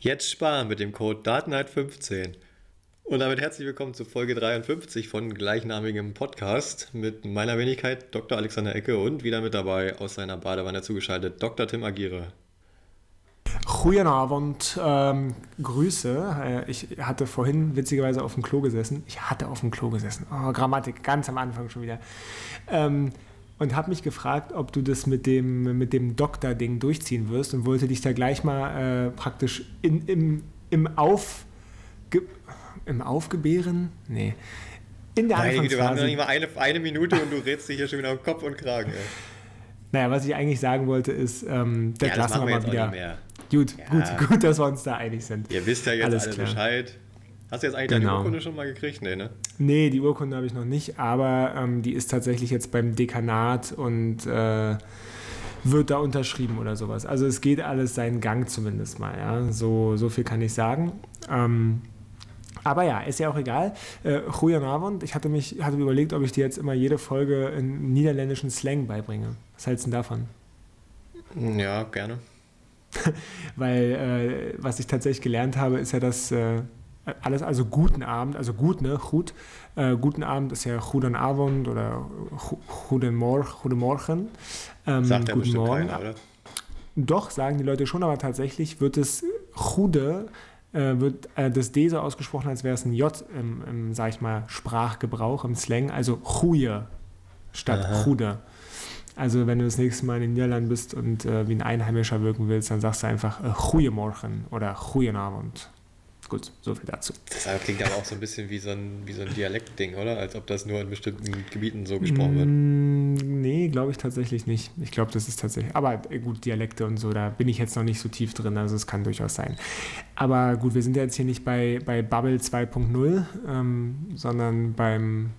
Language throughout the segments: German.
Jetzt sparen mit dem Code DARTNIGHT15. Und damit herzlich willkommen zu Folge 53 von gleichnamigem Podcast mit meiner Wenigkeit Dr. Alexander Ecke und wieder mit dabei aus seiner Badewanne zugeschaltet Dr. Tim Agire. Guten Abend, ähm, Grüße. Äh, ich hatte vorhin witzigerweise auf dem Klo gesessen. Ich hatte auf dem Klo gesessen. Oh, Grammatik, ganz am Anfang schon wieder. Ähm, und habe mich gefragt, ob du das mit dem, mit dem Doktor-Ding durchziehen wirst und wollte dich da gleich mal äh, praktisch in, im, im, Auf, im Aufgebären? Nee. In der Nein, wir haben noch nicht mal eine, eine Minute und du redest dich hier schon wieder um Kopf und Kragen. Ey. Naja, was ich eigentlich sagen wollte, ist, ähm, das ja, lassen wir mal wieder. Gut, ja. gut, gut, dass wir uns da einig sind. Ihr wisst ja jetzt Alles alle klar. Bescheid. Hast du jetzt eigentlich genau. deine Urkunde schon mal gekriegt? Nee, ne? Nee, die Urkunde habe ich noch nicht, aber ähm, die ist tatsächlich jetzt beim Dekanat und äh, wird da unterschrieben oder sowas. Also es geht alles seinen Gang zumindest mal, ja. So, so viel kann ich sagen. Ähm, aber ja, ist ja auch egal. Äh, Abend. Ich hatte mich hatte überlegt, ob ich dir jetzt immer jede Folge in niederländischen Slang beibringe. Was hältst du denn davon? Ja, gerne. Weil äh, was ich tatsächlich gelernt habe, ist ja, dass äh, alles, also guten Abend, also gut, ne, gut. Äh, guten Abend ist ja guten Abend oder guten, Mor guten Morgen. Ähm, Sagt guten Morgen. Keiner, oder? Doch, sagen die Leute schon, aber tatsächlich wird es Chude, äh, wird äh, das D so ausgesprochen, als wäre es ein J im, im, sag ich mal, Sprachgebrauch, im Slang, also Chuje statt Aha. Chude. Also wenn du das nächste Mal in den Niederlanden bist und äh, wie ein Einheimischer wirken willst, dann sagst du einfach äh, Goeiemorgen oder Goedenabend. Gut, so viel dazu. Das klingt aber auch so ein bisschen wie so ein, wie so ein Dialektding, oder? Als ob das nur in bestimmten Gebieten so gesprochen wird. Mm, nee, glaube ich tatsächlich nicht. Ich glaube, das ist tatsächlich. Aber äh, gut, Dialekte und so, da bin ich jetzt noch nicht so tief drin, also es kann durchaus sein. Aber gut, wir sind ja jetzt hier nicht bei, bei Bubble 2.0, ähm, sondern beim,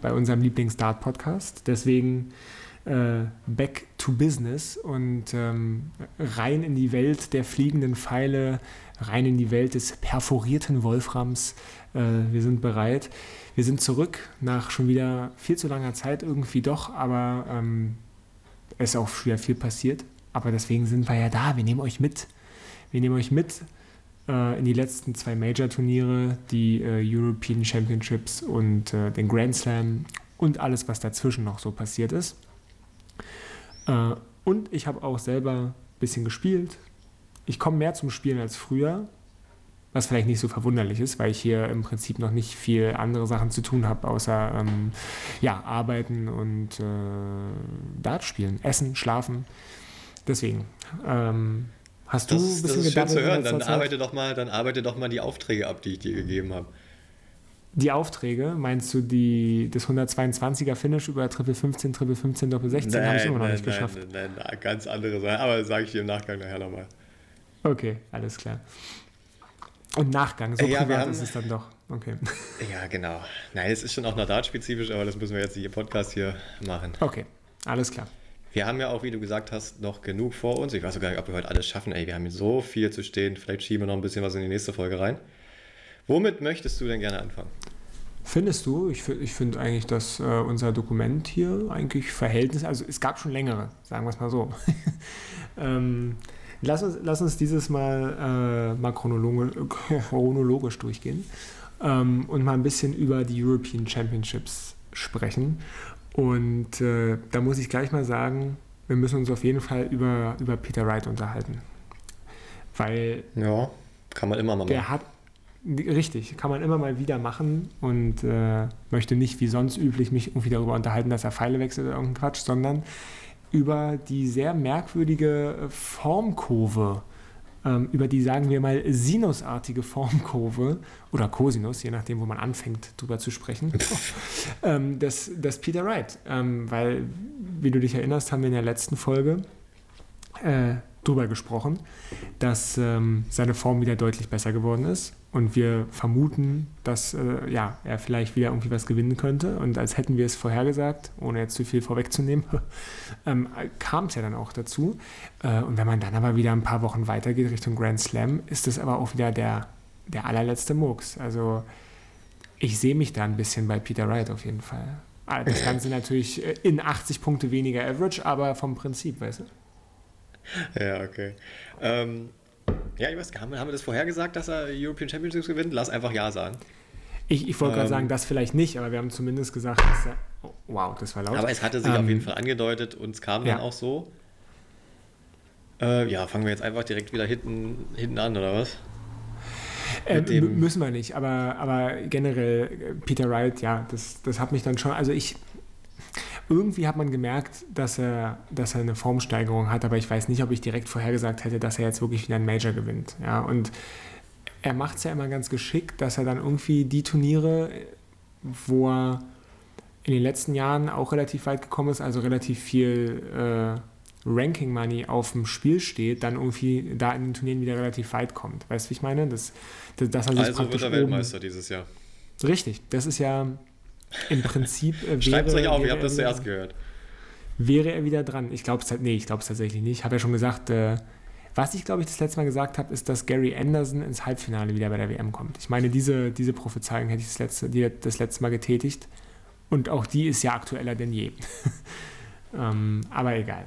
bei unserem Lieblings-Dart-Podcast. Deswegen äh, back to business und ähm, rein in die Welt der fliegenden Pfeile, rein in die Welt des perforierten Wolframs. Äh, wir sind bereit. Wir sind zurück nach schon wieder viel zu langer Zeit irgendwie doch, aber ähm, es ist auch wieder viel passiert. Aber deswegen sind wir ja da. Wir nehmen euch mit. Wir nehmen euch mit äh, in die letzten zwei Major-Turniere, die äh, European Championships und äh, den Grand Slam und alles, was dazwischen noch so passiert ist. Äh, und ich habe auch selber ein bisschen gespielt. Ich komme mehr zum Spielen als früher, was vielleicht nicht so verwunderlich ist, weil ich hier im Prinzip noch nicht viel andere Sachen zu tun habe, außer ähm, ja, arbeiten und äh, Dart spielen, essen, schlafen. Deswegen. Ähm, hast du das, ein bisschen das ist schön zu hören. Dann arbeite, doch mal, dann arbeite doch mal die Aufträge ab, die ich dir gegeben habe die Aufträge, meinst du die, das 122er Finish über Triple 15, Triple 15, Doppel 16 habe ich immer noch nein, nicht nein, geschafft? Nein, nein, nein, ganz andere Sachen, aber sage ich dir im Nachgang nachher nochmal. Okay, alles klar. Und Nachgang, so ja, privat haben, ist es dann doch. Okay. Ja, genau. Nein, es ist schon auch noch dart-spezifisch, aber das müssen wir jetzt nicht im Podcast hier machen. Okay, alles klar. Wir haben ja auch, wie du gesagt hast, noch genug vor uns. Ich weiß sogar nicht, ob wir heute alles schaffen. Ey, wir haben hier so viel zu stehen. Vielleicht schieben wir noch ein bisschen was in die nächste Folge rein. Womit möchtest du denn gerne anfangen? Findest du? Ich, ich finde eigentlich, dass äh, unser Dokument hier eigentlich Verhältnis, also es gab schon längere, sagen wir es mal so. ähm, lass, uns, lass uns dieses Mal äh, mal chronologisch, chronologisch durchgehen ähm, und mal ein bisschen über die European Championships sprechen. Und äh, da muss ich gleich mal sagen, wir müssen uns auf jeden Fall über, über Peter Wright unterhalten. Weil. Ja, kann man immer mal machen. Der hat, Richtig, kann man immer mal wieder machen und äh, möchte nicht wie sonst üblich mich irgendwie darüber unterhalten, dass er Pfeile wechselt oder irgendein Quatsch, sondern über die sehr merkwürdige Formkurve, ähm, über die, sagen wir mal, sinusartige Formkurve oder Cosinus, je nachdem, wo man anfängt, drüber zu sprechen, ähm, das, das Peter Wright. Ähm, weil, wie du dich erinnerst, haben wir in der letzten Folge äh, drüber gesprochen, dass ähm, seine Form wieder deutlich besser geworden ist und wir vermuten, dass äh, ja, er vielleicht wieder irgendwie was gewinnen könnte. Und als hätten wir es vorhergesagt, ohne jetzt zu viel vorwegzunehmen, ähm, kam es ja dann auch dazu. Äh, und wenn man dann aber wieder ein paar Wochen weitergeht Richtung Grand Slam, ist das aber auch wieder der, der allerletzte Murks. Also ich sehe mich da ein bisschen bei Peter Wright auf jeden Fall. Ah, das Ganze natürlich äh, in 80 Punkte weniger Average, aber vom Prinzip, weißt du? Ja, okay. Ähm, Ja, ich weiß, haben wir, haben wir das vorher gesagt, dass er European Championships gewinnt? Lass einfach Ja sagen. Ich, ich wollte ähm, gerade sagen, das vielleicht nicht, aber wir haben zumindest gesagt, dass er. Oh, wow, das war laut. Aber es hatte sich ähm, auf jeden Fall angedeutet und es kam ja. dann auch so. Äh, ja, fangen wir jetzt einfach direkt wieder hinten, hinten an, oder was? Äh, müssen wir nicht, aber, aber generell, äh, Peter Wright, ja, das, das hat mich dann schon, also ich, irgendwie hat man gemerkt, dass er, dass er eine Formsteigerung hat, aber ich weiß nicht, ob ich direkt vorhergesagt hätte, dass er jetzt wirklich wieder ein Major gewinnt. Ja, und er macht es ja immer ganz geschickt, dass er dann irgendwie die Turniere, wo er in den letzten Jahren auch relativ weit gekommen ist, also relativ viel äh, Ranking Money auf dem Spiel steht, dann irgendwie da in den Turnieren wieder relativ weit kommt. Weißt du, wie ich meine? Das, das, dass er sich also wird er Weltmeister dieses Jahr. Richtig, das ist ja im Prinzip. Äh, Schreibt es euch auf, ihr habt das zuerst gehört. Wäre er wieder dran? Ich glaube es nee, ich glaube es tatsächlich nicht. Ich habe ja schon gesagt, äh, was ich glaube ich das letzte Mal gesagt habe, ist, dass Gary Anderson ins Halbfinale wieder bei der WM kommt. Ich meine, diese, diese Prophezeiung hätte ich das letzte, die, das letzte Mal getätigt. Und auch die ist ja aktueller denn je. ähm, aber egal.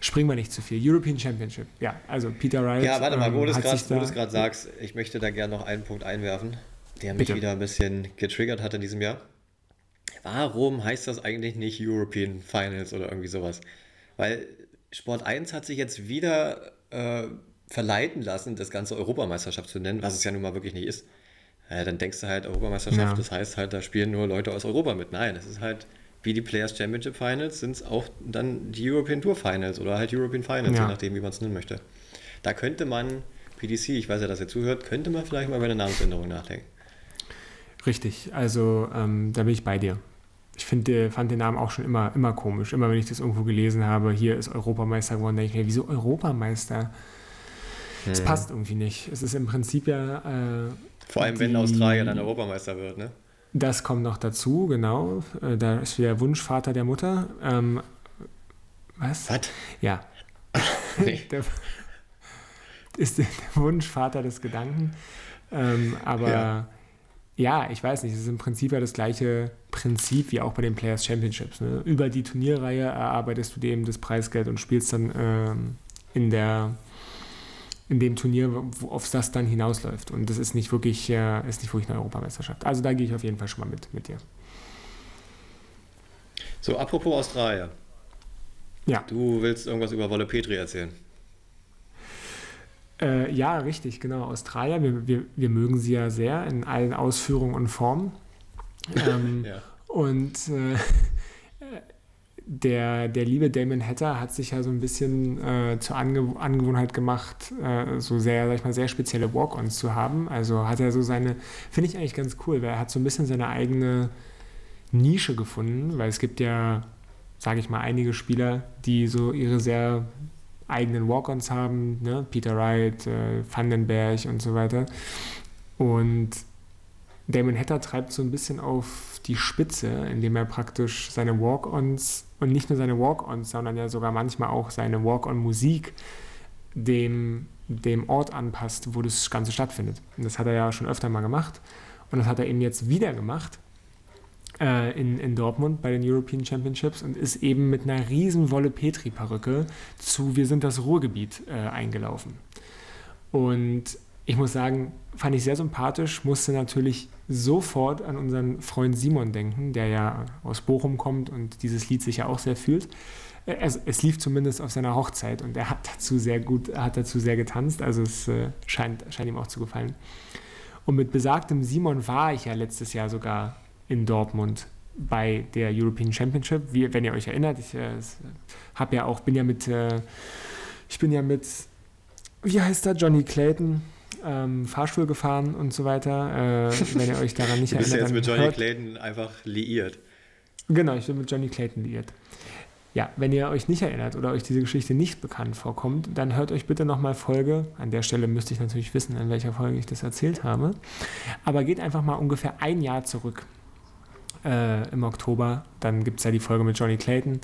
Springen wir nicht zu viel. European Championship. Ja, also Peter Wright. Ja, warte mal, wo ähm, du es gerade sagst, ich möchte da gerne noch einen Punkt einwerfen, der mich Bitte. wieder ein bisschen getriggert hat in diesem Jahr. Warum heißt das eigentlich nicht European Finals oder irgendwie sowas? Weil Sport 1 hat sich jetzt wieder äh, verleiten lassen, das ganze Europameisterschaft zu nennen, was es ja nun mal wirklich nicht ist. Äh, dann denkst du halt, Europameisterschaft, ja. das heißt halt, da spielen nur Leute aus Europa mit. Nein, es ist halt wie die Players Championship Finals, sind es auch dann die European Tour Finals oder halt European Finals, ja. je nachdem, wie man es nennen möchte. Da könnte man, PDC, ich weiß ja, dass ihr zuhört, könnte man vielleicht mal über eine Namensänderung nachdenken. Richtig, also ähm, da bin ich bei dir. Ich find, fand den Namen auch schon immer, immer komisch. Immer wenn ich das irgendwo gelesen habe, hier ist Europameister geworden, denke ich mir, wieso Europameister? Es hm. passt irgendwie nicht. Es ist im Prinzip ja. Äh, Vor allem, die, wenn Australien dann Europameister wird, ne? Das kommt noch dazu, genau. Äh, da ist wieder Wunschvater der Mutter. Ähm, was? Was? Ja. nee. der ist der Wunschvater des Gedanken. Ähm, aber ja. Ja. ich weiß nicht, es ist im Prinzip ja das gleiche Prinzip wie auch bei den Players Championships. Ne? Über die Turnierreihe erarbeitest du dem das Preisgeld und spielst dann ähm, in der in dem Turnier, wo, auf das dann hinausläuft. Und das ist nicht wirklich, äh, ist nicht wirklich eine Europameisterschaft. Also da gehe ich auf jeden Fall schon mal mit, mit dir. So, apropos Australien. Ja. Du willst irgendwas über Wolle Petri erzählen. Äh, ja, richtig, genau. Australier, wir, wir, wir mögen sie ja sehr in allen Ausführungen und Formen. Ähm, ja. Und äh, der, der liebe Damon Hatter hat sich ja so ein bisschen äh, zur Ange Angewohnheit gemacht, äh, so sehr, sag ich mal, sehr spezielle Walk-Ons zu haben. Also hat er so seine, finde ich eigentlich ganz cool, weil er hat so ein bisschen seine eigene Nische gefunden, weil es gibt ja, sage ich mal, einige Spieler, die so ihre sehr eigenen Walk-Ons haben, ne? Peter Wright, äh, Vandenberg und so weiter. Und Damon Hatter treibt so ein bisschen auf die Spitze, indem er praktisch seine Walk-Ons und nicht nur seine Walk-Ons, sondern ja sogar manchmal auch seine Walk-On-Musik dem, dem Ort anpasst, wo das Ganze stattfindet. Und das hat er ja schon öfter mal gemacht. Und das hat er eben jetzt wieder gemacht äh, in, in Dortmund bei den European Championships und ist eben mit einer riesen Wolle Petri-Perücke zu Wir sind das Ruhrgebiet äh, eingelaufen. Und ich muss sagen, fand ich sehr sympathisch, musste natürlich sofort an unseren Freund Simon denken, der ja aus Bochum kommt und dieses Lied sich ja auch sehr fühlt. Es, es lief zumindest auf seiner Hochzeit und er hat dazu sehr gut, hat dazu sehr getanzt, also es äh, scheint, scheint ihm auch zu gefallen. Und mit besagtem Simon war ich ja letztes Jahr sogar in Dortmund bei der European Championship. Wie, wenn ihr euch erinnert, ich äh, habe ja auch, bin ja mit, äh, ich bin ja mit, wie heißt er, Johnny Clayton, ähm, Fahrstuhl gefahren und so weiter. Äh, wenn ihr euch daran nicht du bist erinnert. jetzt mit Johnny hört, Clayton einfach liiert. Genau, ich bin mit Johnny Clayton liiert. Ja, wenn ihr euch nicht erinnert oder euch diese Geschichte nicht bekannt vorkommt, dann hört euch bitte nochmal Folge. An der Stelle müsste ich natürlich wissen, in welcher Folge ich das erzählt habe. Aber geht einfach mal ungefähr ein Jahr zurück äh, im Oktober. Dann gibt es ja die Folge mit Johnny Clayton.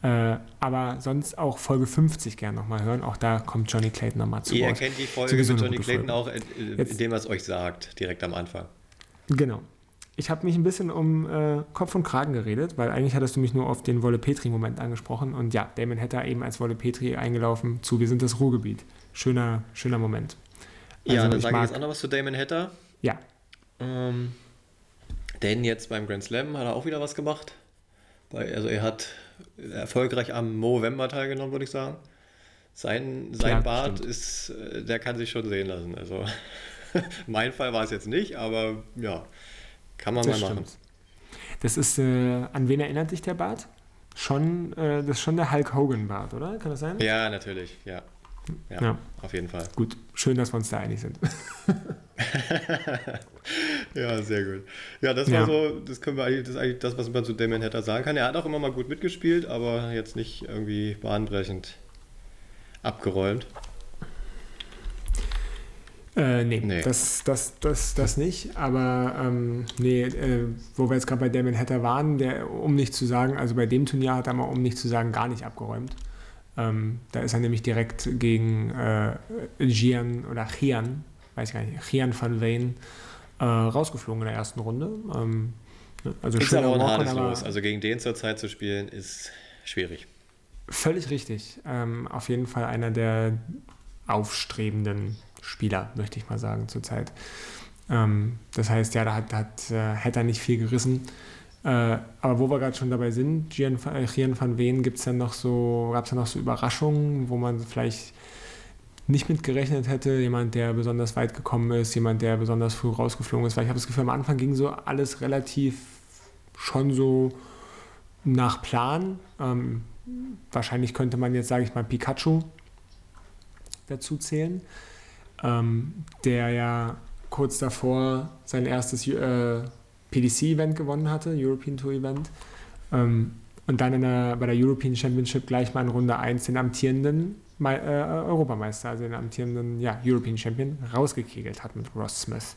Äh, aber sonst auch Folge 50 gerne nochmal hören. Auch da kommt Johnny Clayton nochmal zu Ihr Wort. erkennt die Folge mit Johnny Clayton Folge. auch, indem er es euch sagt, direkt am Anfang. Genau. Ich habe mich ein bisschen um äh, Kopf und Kragen geredet, weil eigentlich hattest du mich nur auf den Wolle Petri-Moment angesprochen. Und ja, Damon hätte eben als Wolle Petri eingelaufen zu Wir sind das Ruhrgebiet. schöner, schöner Moment. Also ja, dann sage ich jetzt auch noch was zu Damon Hatter. Ja. Ähm, denn jetzt beim Grand Slam hat er auch wieder was gemacht. Also er hat erfolgreich am Movember teilgenommen, würde ich sagen. Sein, sein ja, Bart stimmt. ist, äh, der kann sich schon sehen lassen. Also mein Fall war es jetzt nicht, aber ja, kann man das mal machen. Stimmt. Das ist, äh, an wen erinnert sich der Bart? Schon, äh, das ist schon der Hulk Hogan Bart, oder? Kann das sein? Ja, natürlich, ja. Ja, ja, auf jeden Fall. Gut, schön, dass wir uns da einig sind. ja, sehr gut. Ja, das war ja. so, das können wir eigentlich, das ist eigentlich das, was man zu Damien Hatter sagen kann. Er hat auch immer mal gut mitgespielt, aber jetzt nicht irgendwie bahnbrechend abgeräumt. Äh, nee, nee, Das, das, das, das nicht. Aber ähm, nee, äh, wo wir jetzt gerade bei Damien Hatter waren, der, um nicht zu sagen, also bei dem Turnier hat er mal, um nicht zu sagen, gar nicht abgeräumt. Ähm, da ist er nämlich direkt gegen äh, Gian oder Chian, weiß ich gar nicht, Chian van Veen äh, rausgeflogen in der ersten Runde. Ähm, ne, also ist aber ein hartes Los. Also gegen den zurzeit zu spielen ist schwierig. Völlig richtig. Ähm, auf jeden Fall einer der aufstrebenden Spieler, möchte ich mal sagen, zurzeit. Ähm, das heißt, ja, da hat, hat, äh, hätte er nicht viel gerissen. Äh, aber wo wir gerade schon dabei sind, Gian, äh, Gian van Ween gibt es dann noch so, gab es dann noch so Überraschungen, wo man vielleicht nicht mit gerechnet hätte, jemand, der besonders weit gekommen ist, jemand, der besonders früh rausgeflogen ist, weil ich habe das Gefühl, am Anfang ging so alles relativ schon so nach Plan. Ähm, wahrscheinlich könnte man jetzt, sage ich mal, Pikachu dazu zählen, ähm, der ja kurz davor sein erstes äh, PDC-Event gewonnen hatte, European Tour Event. Ähm, und dann der, bei der European Championship gleich mal in Runde 1 den amtierenden äh, Europameister, also den amtierenden ja, European Champion, rausgekegelt hat mit Ross Smith.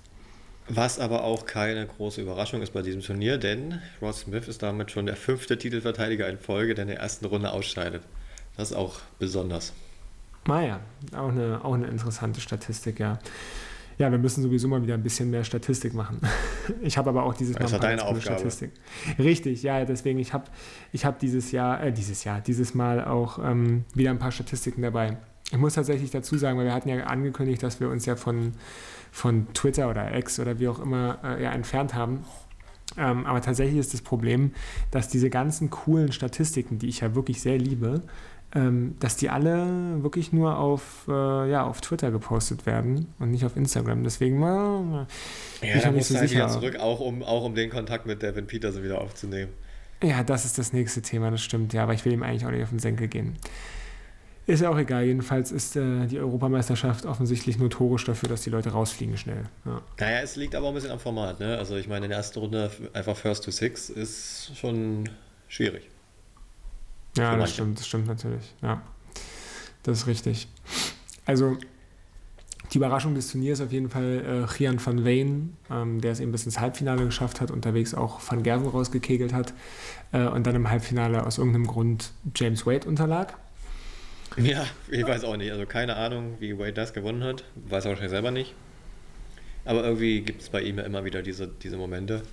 Was aber auch keine große Überraschung ist bei diesem Turnier, denn Ross Smith ist damit schon der fünfte Titelverteidiger in Folge, der in der ersten Runde ausscheidet. Das ist auch besonders. Naja, auch eine, auch eine interessante Statistik, ja. Ja, wir müssen sowieso mal wieder ein bisschen mehr Statistik machen. Ich habe aber auch dieses Mal ein deine Aufgabe. Statistik. Richtig, ja, deswegen, ich habe ich hab dieses Jahr, äh, dieses Jahr, dieses Mal auch ähm, wieder ein paar Statistiken dabei. Ich muss tatsächlich dazu sagen, weil wir hatten ja angekündigt, dass wir uns ja von, von Twitter oder X oder wie auch immer äh, ja, entfernt haben. Ähm, aber tatsächlich ist das Problem, dass diese ganzen coolen Statistiken, die ich ja wirklich sehr liebe, dass die alle wirklich nur auf, äh, ja, auf Twitter gepostet werden und nicht auf Instagram. Deswegen äh, ja, ich da muss so halt sicher. zurück, auch um, auch um den Kontakt mit Devin Peterson wieder aufzunehmen. Ja, das ist das nächste Thema, das stimmt, ja, aber ich will ihm eigentlich auch nicht auf den Senkel gehen. Ist ja auch egal, jedenfalls ist äh, die Europameisterschaft offensichtlich notorisch dafür, dass die Leute rausfliegen schnell. Ja. Naja, es liegt aber auch ein bisschen am Format, ne? Also ich meine, in der ersten Runde einfach First to Six ist schon schwierig. Ja, das stimmt, das stimmt natürlich. Ja, das ist richtig. Also die Überraschung des Turniers auf jeden Fall äh, Gian van Veen, ähm, der es eben bis ins Halbfinale geschafft hat, unterwegs auch Van Gerven rausgekegelt hat äh, und dann im Halbfinale aus irgendeinem Grund James Wade unterlag. Ja, ich weiß auch nicht. Also keine Ahnung, wie Wade das gewonnen hat. Weiß er wahrscheinlich selber nicht. Aber irgendwie gibt es bei ihm ja immer wieder diese, diese Momente,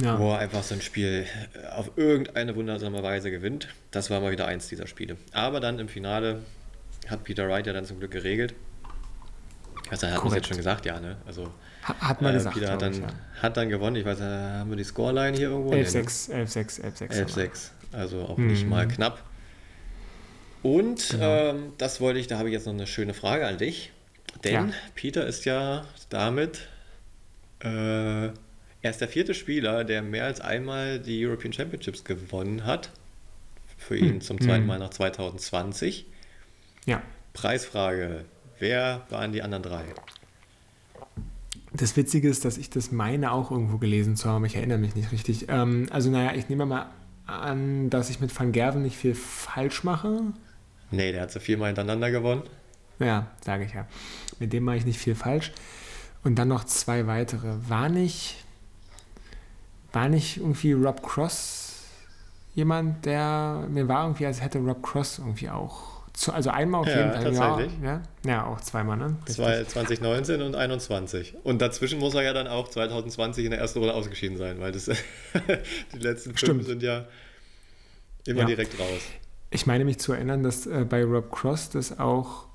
ja. wo er einfach so ein Spiel äh, auf irgendeine wundersame Weise gewinnt. Das war mal wieder eins dieser Spiele. Aber dann im Finale hat Peter Wright ja dann zum Glück geregelt. Also er hat es jetzt schon gesagt, ja, ne? Also hat man äh, gesagt. Peter hat dann, ich, ja. hat dann gewonnen. Ich weiß, äh, haben wir die Scoreline hier irgendwo? 11-6, 11-6, 11-6. 11-6. Also auch mhm. nicht mal knapp. Und genau. ähm, das wollte ich, da habe ich jetzt noch eine schöne Frage an dich. Denn ja. Peter ist ja damit äh, er ist der vierte Spieler, der mehr als einmal die European Championships gewonnen hat. Für ihn hm. zum zweiten hm. Mal nach 2020. Ja. Preisfrage: Wer waren die anderen drei? Das Witzige ist, dass ich das meine auch irgendwo gelesen zu haben. Ich erinnere mich nicht richtig. Ähm, also, naja, ich nehme mal an, dass ich mit Van Gerven nicht viel falsch mache. Nee, der hat so viermal hintereinander gewonnen. Ja, sage ich ja. Mit dem mache ich nicht viel falsch. Und dann noch zwei weitere. War nicht war nicht irgendwie Rob Cross jemand, der mir war irgendwie, als hätte Rob Cross irgendwie auch. Zu, also einmal auf ja, jeden Fall. Tatsächlich. Ja, ja, auch zweimal, ne? Zwei, 2019 und 21. Und dazwischen muss er ja dann auch 2020 in der ersten Runde ausgeschieden sein, weil das die letzten fünf Stimmt. sind ja immer ja. direkt raus. Ich meine mich zu erinnern, dass äh, bei Rob Cross das auch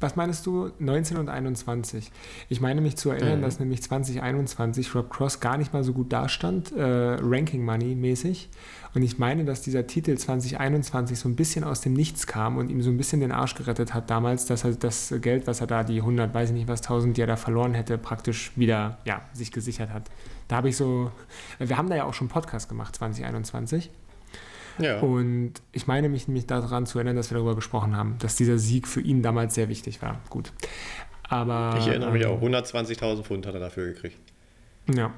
was meinst du? 19 und 21. Ich meine mich zu erinnern, Mhm. dass nämlich 2021 Rob Cross gar nicht mal so gut dastand, äh, Ranking Money mäßig. Und ich meine, dass dieser Titel 2021 so ein bisschen aus dem Nichts kam und ihm so ein bisschen den Arsch gerettet hat damals, dass er das Geld, was er da, die 100, weiß ich nicht was, 1000, die er da verloren hätte, praktisch wieder, ja, sich gesichert hat. Da habe ich so, wir haben da ja auch schon einen Podcast gemacht, 2021. Ja. Und ich meine mich nämlich daran zu erinnern, dass wir darüber gesprochen haben, dass dieser Sieg für ihn damals sehr wichtig war. Gut. Aber. Ich erinnere mich ähm, auch, 120.000 Pfund hat er dafür gekriegt. Ja.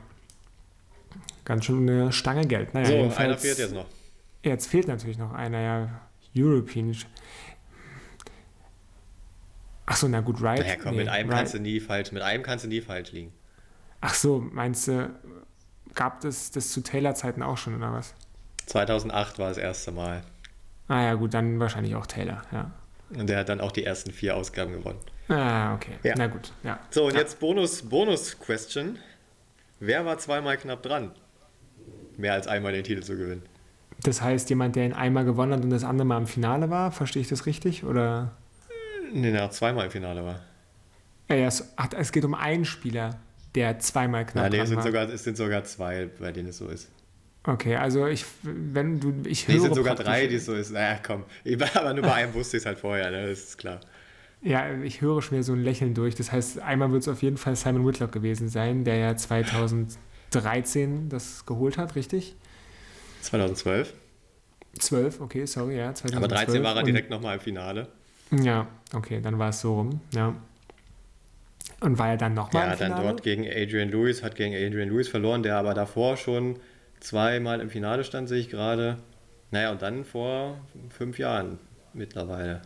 Ganz schön eine Stange Geld. Naja, so, einer fehlt jetzt noch. Jetzt fehlt natürlich noch einer, ja. European. Achso, na gut, Right. Naja, komm, nee, mit einem Wright- kannst du nie falsch, mit einem kannst du nie falsch liegen. Ach so, meinst du, gab es das zu Taylor-Zeiten auch schon, oder was? 2008 war das erste Mal. Ah ja, gut, dann wahrscheinlich auch Taylor, ja. Und der hat dann auch die ersten vier Ausgaben gewonnen. Ah, okay. Ja. Na gut, ja. So, und ja. jetzt Bonus, Bonus-Question. Wer war zweimal knapp dran? Mehr als einmal den Titel zu gewinnen. Das heißt, jemand, der ihn einmal gewonnen hat und das andere Mal im Finale war, verstehe ich das richtig? Oder? Nee, der auch zweimal im Finale war. Ja, ja, es, ach, es geht um einen Spieler, der zweimal knapp Nein, nee, dran es sind, war. sogar, es sind sogar zwei, bei denen es so ist. Okay, also ich, wenn du, ich Nee, höre es sind sogar drei, die es so ist. Naja, komm. Aber nur bei einem wusste ich es halt vorher, ne? Das ist klar. Ja, ich höre schon wieder so ein Lächeln durch. Das heißt, einmal wird es auf jeden Fall Simon Whitlock gewesen sein, der ja 2013 das geholt hat, richtig? 2012. 12, okay, sorry, ja, 2012. Aber 13 war er direkt nochmal im Finale. Ja, okay, dann war es so rum, ja. Und war er dann nochmal Ja, im dann Finale? dort gegen Adrian Lewis, hat gegen Adrian Lewis verloren, der aber davor schon zweimal im Finale stand, sehe ich gerade. Naja, und dann vor fünf Jahren mittlerweile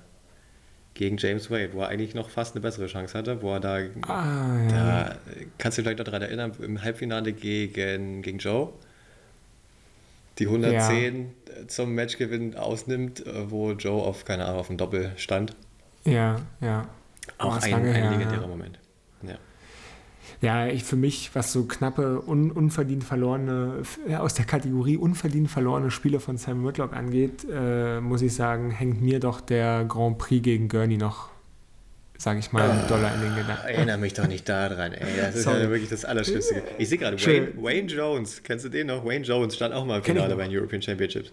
gegen James Wade, wo er eigentlich noch fast eine bessere Chance hatte, wo er da, Ah, ja. da kannst du dich vielleicht noch daran erinnern, im Halbfinale gegen, gegen Joe, die 110 zum Matchgewinn ausnimmt, äh, wo Joe auf, keine Ahnung, auf dem Doppel stand. Ja, ja. Auch ein, ein legendärer ja. Moment. Ja. Ja, ich für mich, was so knappe, un, unverdient verlorene, ja, aus der Kategorie unverdient verlorene Spiele von Sam Whitlock angeht, äh, muss ich sagen, hängt mir doch der Grand Prix gegen Gurney noch, sage ich mal, einen Dollar in den Gedanken. Erinnere mich doch nicht daran, ey. Das ist ja wirklich das Allerschlimmste. Ich sehe gerade. Wayne, Wayne Jones, kennst du den noch? Wayne Jones stand auch mal im Finale bei den European Championships.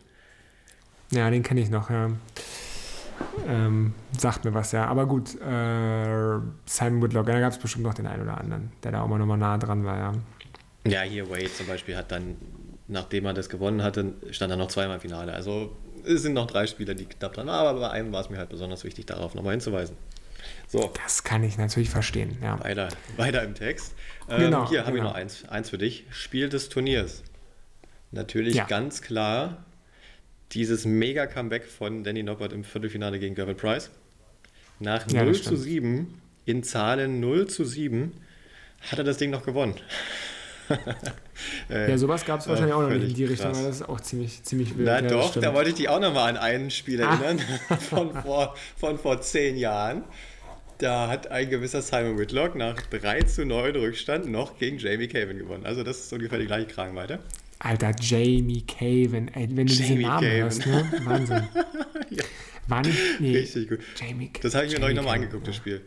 Ja, den kenne ich noch, ja. Ähm, sagt mir was, ja. Aber gut, äh, Simon Whitlock, da gab es bestimmt noch den einen oder anderen, der da auch mal nochmal nah dran war, ja. Ja, hier Wade zum Beispiel hat dann, nachdem er das gewonnen hatte, stand er noch zweimal im Finale. Also es sind noch drei Spieler, die knapp dran waren, aber bei einem war es mir halt besonders wichtig, darauf nochmal hinzuweisen. So, Das kann ich natürlich verstehen, ja. weiter, weiter im Text. Ähm, Genau, hier habe ich genau. noch eins, eins für dich. Spiel des Turniers. Natürlich Ja. ganz klar dieses Mega-Comeback von Danny Noppert im Viertelfinale gegen Gervin Price. Nach Ja, 0 das zu stimmt. 7, in Zahlen 0 zu 7, hat er das Ding noch gewonnen. Äh, Ja, sowas gab es äh, wahrscheinlich auch noch nicht in die Richtung, krass. das ist auch ziemlich, ziemlich wild. Na ja, doch, da wollte ich dich auch nochmal an einen Spiel Ah. erinnern, von, vor, von vor zehn Jahren. Da hat ein gewisser Simon Whitlock nach 3 zu 9 Rückstand noch gegen Jamie Caven gewonnen. Also das ist ungefähr die gleiche Kragenweite. Alter, Jamie Caven, ey, wenn du Jamie Namen Caven. hörst, ne? Wahnsinn. Ja. War nicht, nee, Richtig gut. Jamie Das habe ich mir neulich nochmal angeguckt, das Spiel.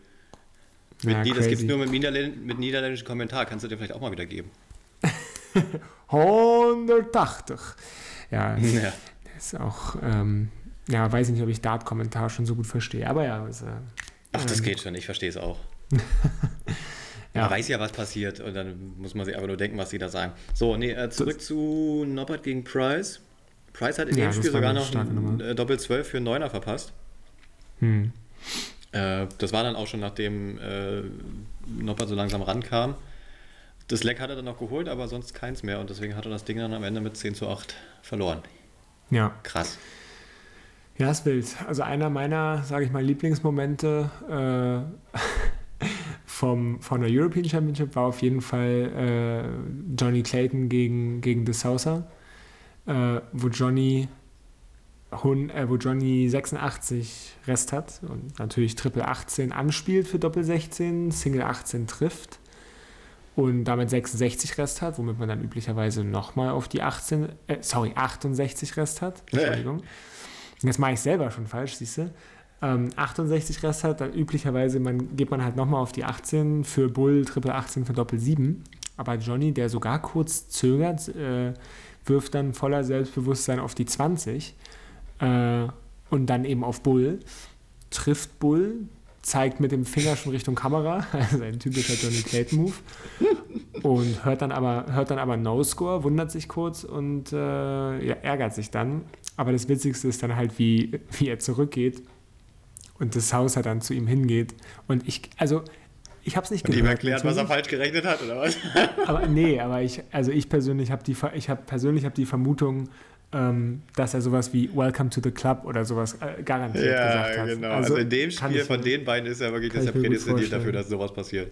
Ja, das gibt es nur mit, Niederländ mit niederländischem Kommentar. Kannst du dir vielleicht auch mal wieder geben. 180. Ja, das Ja. ist auch, ähm, ja, weiß ich nicht, ob ich Dart-Kommentar schon so gut verstehe, aber ja, das, äh, Ach, das ähm, geht schon, ich verstehe es auch. Ja. Man weiß ja, was passiert und dann muss man sich einfach nur denken, was sie da sagen. So, nee, äh, zurück zu Norbert gegen Price. Price hat in Ja, dem das Spiel sogar noch ein äh, Doppel-12 für einen Neuner verpasst. Hm. Äh, das war dann auch schon nachdem äh, Noppert so langsam rankam. Das Leck hat er dann noch geholt, aber sonst keins mehr und deswegen hat er das Ding dann am Ende mit 10 zu 8 verloren. Ja. Krass. Ja, ist wild. Also einer meiner, sage ich mal, Lieblingsmomente äh, vom, von der European Championship war auf jeden Fall äh, Johnny Clayton gegen, gegen De Sousa, äh, wo Johnny äh, wo Johnny 86 Rest hat und natürlich Triple 18 anspielt für Doppel 16, Single 18 trifft und damit 66 Rest hat, womit man dann üblicherweise nochmal auf die 18, äh, sorry, 68 Rest hat. Entschuldigung. Das mache ich selber schon falsch, siehst du. Ähm, 68 Rest hat, dann üblicherweise man, geht man halt nochmal auf die 18 für Bull, Triple 18 für Doppel 7. Aber Johnny, der sogar kurz zögert, äh, wirft dann voller Selbstbewusstsein auf die 20 äh, und dann eben auf Bull, trifft Bull, zeigt mit dem Finger schon Richtung Kamera, also ein typischer Johnny Clayton-Move, und hört dann aber, hört dann aber No-Score, wundert sich kurz und äh, ja, ärgert sich dann. Aber das Witzigste ist dann halt, wie, wie er zurückgeht und das Haus halt dann zu ihm hingeht. Und ich, also ich habe es nicht und gehört. Ihm erklärt, was er falsch gerechnet hat, oder was? aber nee, aber ich, also ich persönlich habe die, ich habe persönlich habe die Vermutung, ähm, dass er sowas wie Welcome to the Club oder sowas äh, garantiert ja, gesagt hat. Genau. Also, also in dem Spiel von den beiden ist er wirklich, dass er prädestiniert dafür, dass sowas passiert.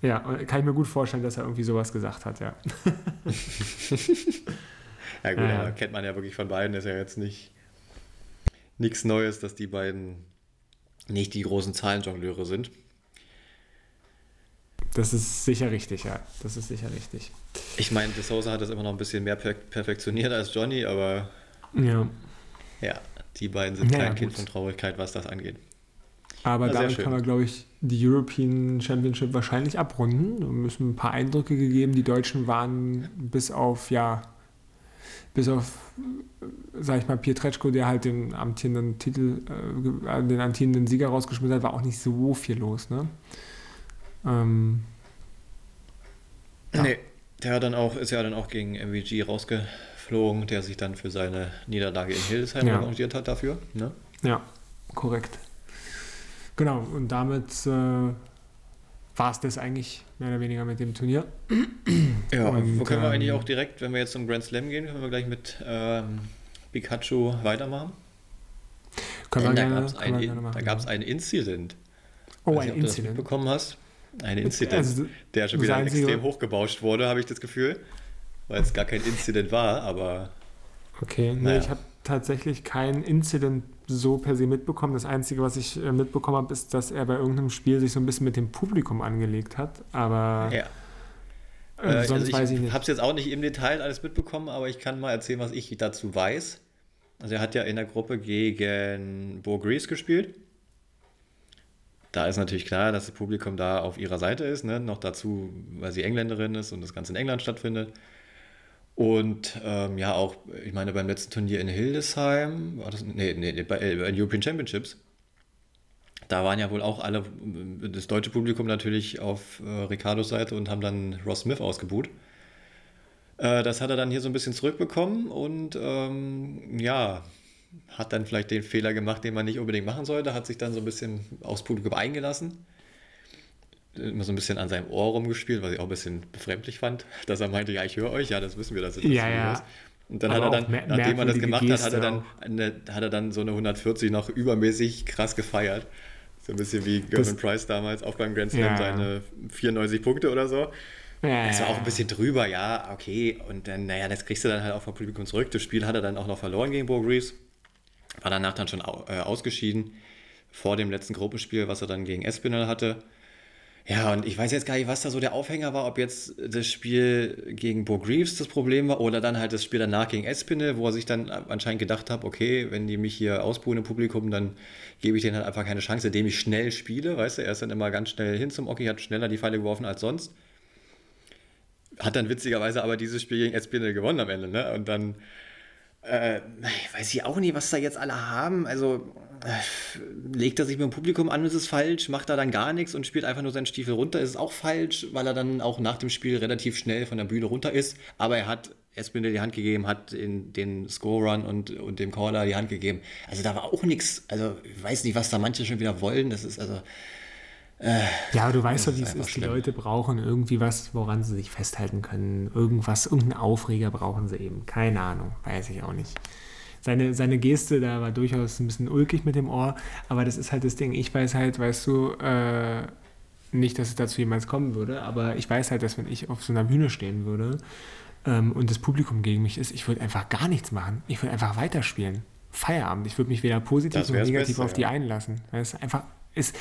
Ja, kann ich mir gut vorstellen, dass er irgendwie sowas gesagt hat, ja. ja gut, ja. aber kennt man ja wirklich von beiden, ist ja jetzt nicht nichts Neues, dass die beiden nicht die großen Zahlenjongleure sind. Das ist sicher richtig, ja. Das ist sicher richtig. Ich meine, De Sousa hat das immer noch ein bisschen mehr per perfektioniert als Johnny, aber ja, ja die beiden sind ja, kein Kind von Traurigkeit, was das angeht. Aber damit kann man, glaube ich, die European Championship wahrscheinlich abrunden. Wir müssen ein paar Eindrücke gegeben. Die Deutschen waren bis auf, ja, bis auf, sag ich mal, Pietreczko, der halt den amtierenden Titel, äh, den amtierenden Sieger rausgeschmissen hat, war auch nicht so viel los, ne? Ähm, ja. Nee, der dann auch, ist ja dann auch gegen MVG rausgeflogen, der sich dann für seine Niederlage in Hildesheim ja. arrangiert hat dafür. Ne? Ja, korrekt. Genau, und damit äh, war es das eigentlich mehr oder weniger mit dem Turnier. Ja, und, wo können wir ähm, eigentlich auch direkt, wenn wir jetzt zum Grand Slam gehen, können wir gleich mit ähm, Pikachu weitermachen? Können Denn wir gerne, da gab es ein, ein Incident. Oh, ein Incident. Du bekommen hast. Ein Incident, also, der schon wieder extrem hochgebauscht wurde, habe ich das Gefühl. Weil es gar kein Incident war, aber. Okay, nee, naja. ich habe tatsächlich kein Incident so per se mitbekommen. Das Einzige, was ich äh, mitbekommen habe, ist, dass er bei irgendeinem Spiel sich so ein bisschen mit dem Publikum angelegt hat. Aber. Ja. Äh, äh sonst also ich weiß ich nicht. Ich habe es jetzt auch nicht im Detail alles mitbekommen, aber ich kann mal erzählen, was ich dazu weiß. Also er hat ja in der Gruppe gegen Bo Grease gespielt da ist natürlich klar, dass das Publikum da auf ihrer Seite ist. Ne? Noch dazu, weil sie Engländerin ist und das Ganze in England stattfindet. Und ähm, ja, auch, ich meine, beim letzten Turnier in Hildesheim, war das, nee, nee, bei, äh, European Championships, da waren ja wohl auch alle, das deutsche Publikum natürlich auf äh, Ricardos Seite und haben dann Ross Smith ausgebuht. Äh, das hat er dann hier so ein bisschen zurückbekommen und ähm, ja, hat dann vielleicht den Fehler gemacht, den man nicht unbedingt machen sollte, hat sich dann so ein bisschen aufs Publikum eingelassen. Immer so ein bisschen an seinem Ohr rumgespielt, was ich auch ein bisschen befremdlich fand, dass er meinte, ja, ich höre euch, ja, das wissen wir, dass es das ja, ja. ist. Und dann Aber hat er dann, nachdem er das gemacht Geste hat, hat er, dann eine, hat er dann so eine 140 noch übermäßig krass gefeiert. So ein bisschen wie Gervin Price damals auch beim Grand Slam ja. seine 94 Punkte oder so. Ja, das war auch ein bisschen drüber, ja, okay. Und dann, naja, das kriegst du dann halt auch vom Publikum zurück. Das Spiel hat er dann auch noch verloren gegen Bo Greaves. War danach dann schon äh, ausgeschieden, vor dem letzten Gruppenspiel, was er dann gegen Espinel hatte. Ja, und ich weiß jetzt gar nicht, was da so der Aufhänger war, ob jetzt das Spiel gegen Bo Greaves das Problem war oder dann halt das Spiel danach gegen Espinel, wo er sich dann anscheinend gedacht hat, okay, wenn die mich hier ausbuhen im Publikum, dann gebe ich denen halt einfach keine Chance, indem ich schnell spiele, weißt du, er ist dann immer ganz schnell hin zum Oki, hat schneller die Pfeile geworfen als sonst. Hat dann witzigerweise aber dieses Spiel gegen Espinel gewonnen am Ende, ne? Und dann äh, weiß ich auch nicht, was da jetzt alle haben. Also legt er sich mit dem Publikum an, ist es falsch, macht er dann gar nichts und spielt einfach nur seinen Stiefel runter, ist es auch falsch, weil er dann auch nach dem Spiel relativ schnell von der Bühne runter ist. Aber er hat Espinel die Hand gegeben, hat in den Score-Run und, und dem Caller die Hand gegeben. Also da war auch nichts. Also ich weiß nicht, was da manche schon wieder wollen. Das ist also äh, ja, du weißt doch, wie es ist. Schlimm. Die Leute brauchen irgendwie was, woran sie sich festhalten können. Irgendwas, irgendeinen Aufreger brauchen sie eben. Keine Ahnung, weiß ich auch nicht. Seine, seine Geste da war durchaus ein bisschen ulkig mit dem Ohr, aber das ist halt das Ding. Ich weiß halt, weißt du, äh, nicht, dass es dazu jemals kommen würde, aber ich weiß halt, dass wenn ich auf so einer Bühne stehen würde ähm, und das Publikum gegen mich ist, ich würde einfach gar nichts machen. Ich würde einfach weiterspielen. Feierabend. Ich würde mich weder positiv noch negativ Beste, auf die ja. einlassen. Das ist einfach ist,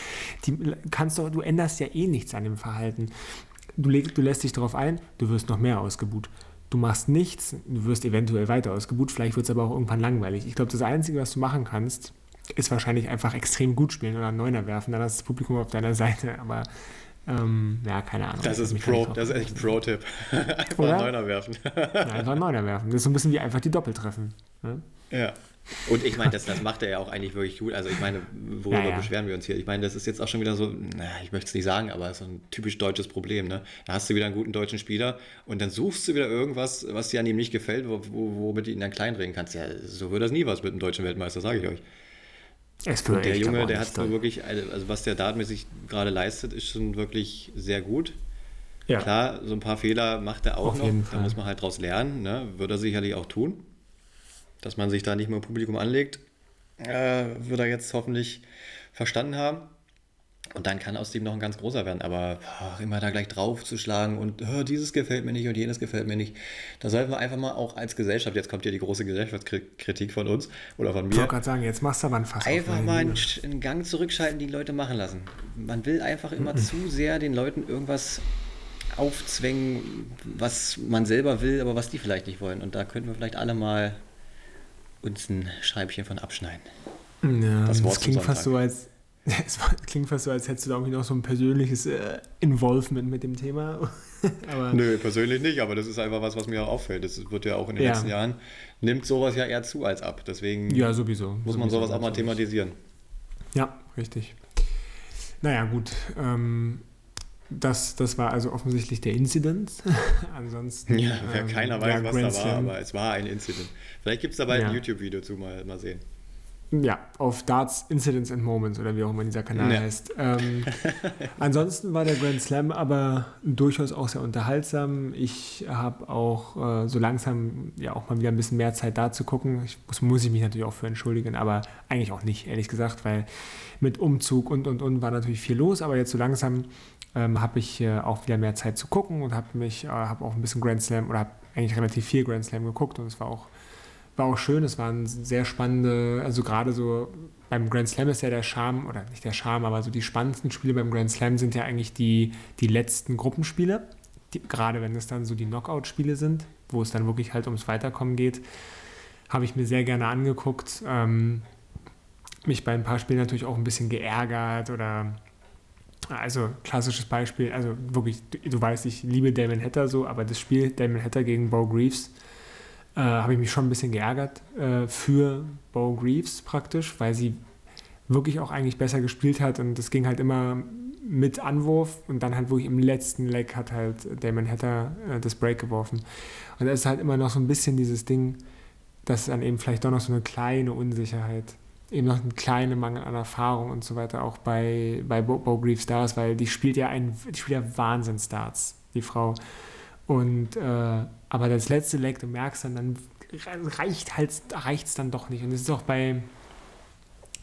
die kannst du, du änderst ja eh nichts an dem Verhalten. Du, leg, du lässt dich darauf ein, du wirst noch mehr ausgebucht. Du machst nichts, du wirst eventuell weiter ausgebucht, vielleicht wird es aber auch irgendwann langweilig. Ich glaube, das Einzige, was du machen kannst, ist wahrscheinlich einfach extrem gut spielen oder einen Neuner werfen, dann hast du das Publikum auf deiner Seite, aber ähm, ja, keine Ahnung. Das ist, Pro, das ist echt ein Pro-Tipp. einfach oder? Neuner werfen. ja, einfach Neuner werfen. Das ist so ein bisschen wie einfach die Doppeltreffen. Ne? Ja. Und ich meine, das, das macht er ja auch eigentlich wirklich gut. Also ich meine, worüber ja, ja. beschweren wir uns hier? Ich meine, das ist jetzt auch schon wieder so, naja, ich möchte es nicht sagen, aber so ein typisch deutsches Problem. Ne? Da hast du wieder einen guten deutschen Spieler und dann suchst du wieder irgendwas, was dir an ihm nicht gefällt, wo, wo, womit du ihn dann kleinreden kannst. Ja, so wird das nie was mit einem deutschen Weltmeister, sage ich euch. Der Junge, der hat so wirklich, also, also was der dartmäßig gerade leistet, ist schon wirklich sehr gut. Ja. Klar, so ein paar Fehler macht er auch Auf noch. Da muss man halt draus lernen. Ne? Wird er sicherlich auch tun dass man sich da nicht mehr im Publikum anlegt, äh, wird er jetzt hoffentlich verstanden haben. Und dann kann aus dem noch ein ganz großer werden. Aber ach, immer da gleich drauf zu schlagen und oh, dieses gefällt mir nicht und jenes gefällt mir nicht. Da sollten wir einfach mal auch als Gesellschaft, jetzt kommt ja die große Gesellschaftskritik von uns oder von mir. Ich wollte gerade sagen, jetzt machst du aber ein Fass Einfach mal einen, einen, Gang zurückschalten, die Leute machen lassen. Man will einfach immer mhm. zu sehr den Leuten irgendwas aufzwängen, was man selber will, aber was die vielleicht nicht wollen. Und da könnten wir vielleicht alle mal uns ein Scheibchen von abschneiden. Ja, das, das klingt fast so, als es klingt fast so, als hättest du da irgendwie noch so ein persönliches äh, Involvement mit dem Thema. Nö, persönlich nicht, aber das ist einfach was, was mir auch auffällt. Das wird ja auch in den ja. letzten Jahren, nimmt sowas ja eher zu als ab. Deswegen ja, sowieso, muss sowieso, man sowas auch mal thematisieren. Ja, richtig. Naja, gut. Ähm, das, das war also offensichtlich der Incident. Ansonsten. Ja, ähm, keiner weiß, ja, was da war, aber es war ein Incident. Vielleicht gibt es da bald ja. ein YouTube-Video zu, mal, mal sehen. Ja, auf Darts Incidents and Moments oder wie auch immer dieser Kanal ja. heißt. Ähm, ansonsten war der Grand Slam aber durchaus auch sehr unterhaltsam. Ich habe auch äh, so langsam ja auch mal wieder ein bisschen mehr Zeit da zu gucken. Ich muss, muss ich mich natürlich auch für entschuldigen, aber eigentlich auch nicht, ehrlich gesagt, weil mit Umzug und und und war natürlich viel los, aber jetzt so langsam ähm, habe ich äh, auch wieder mehr Zeit zu gucken und habe mich, äh, habe auch ein bisschen Grand Slam oder habe eigentlich relativ viel Grand Slam geguckt und es war auch, war auch schön. Es waren sehr spannende, also gerade so beim Grand Slam ist ja der Charme, oder nicht der Charme, aber so die spannendsten Spiele beim Grand Slam sind ja eigentlich die, die letzten Gruppenspiele. Die, gerade wenn es dann so die Knockout-Spiele sind, wo es dann wirklich halt ums Weiterkommen geht, habe ich mir sehr gerne angeguckt. Ähm, mich bei ein paar Spielen natürlich auch ein bisschen geärgert oder also klassisches Beispiel, also wirklich, du, du, weißt, ich liebe Damon Hatter so, aber das Spiel Damon Hatter gegen Bo Greaves äh, habe ich mich schon ein bisschen geärgert äh, für Bo Greaves praktisch, weil sie wirklich auch eigentlich besser gespielt hat und es ging halt immer mit Anwurf und dann halt wirklich im letzten Leg hat halt Damon Hatter äh, das Break geworfen. Und da ist halt immer noch so ein bisschen dieses Ding, dass dann eben vielleicht doch noch so eine kleine Unsicherheit eben noch ein kleiner Mangel an Erfahrung und so weiter auch bei, bei Bo, Bo da ist, weil die spielt ja ein, die spielt ja Wahnsinnsdarts, die Frau. Und äh, aber das letzte Leg, du merkst dann, dann reicht halt, reicht es dann doch nicht. Und das ist auch bei,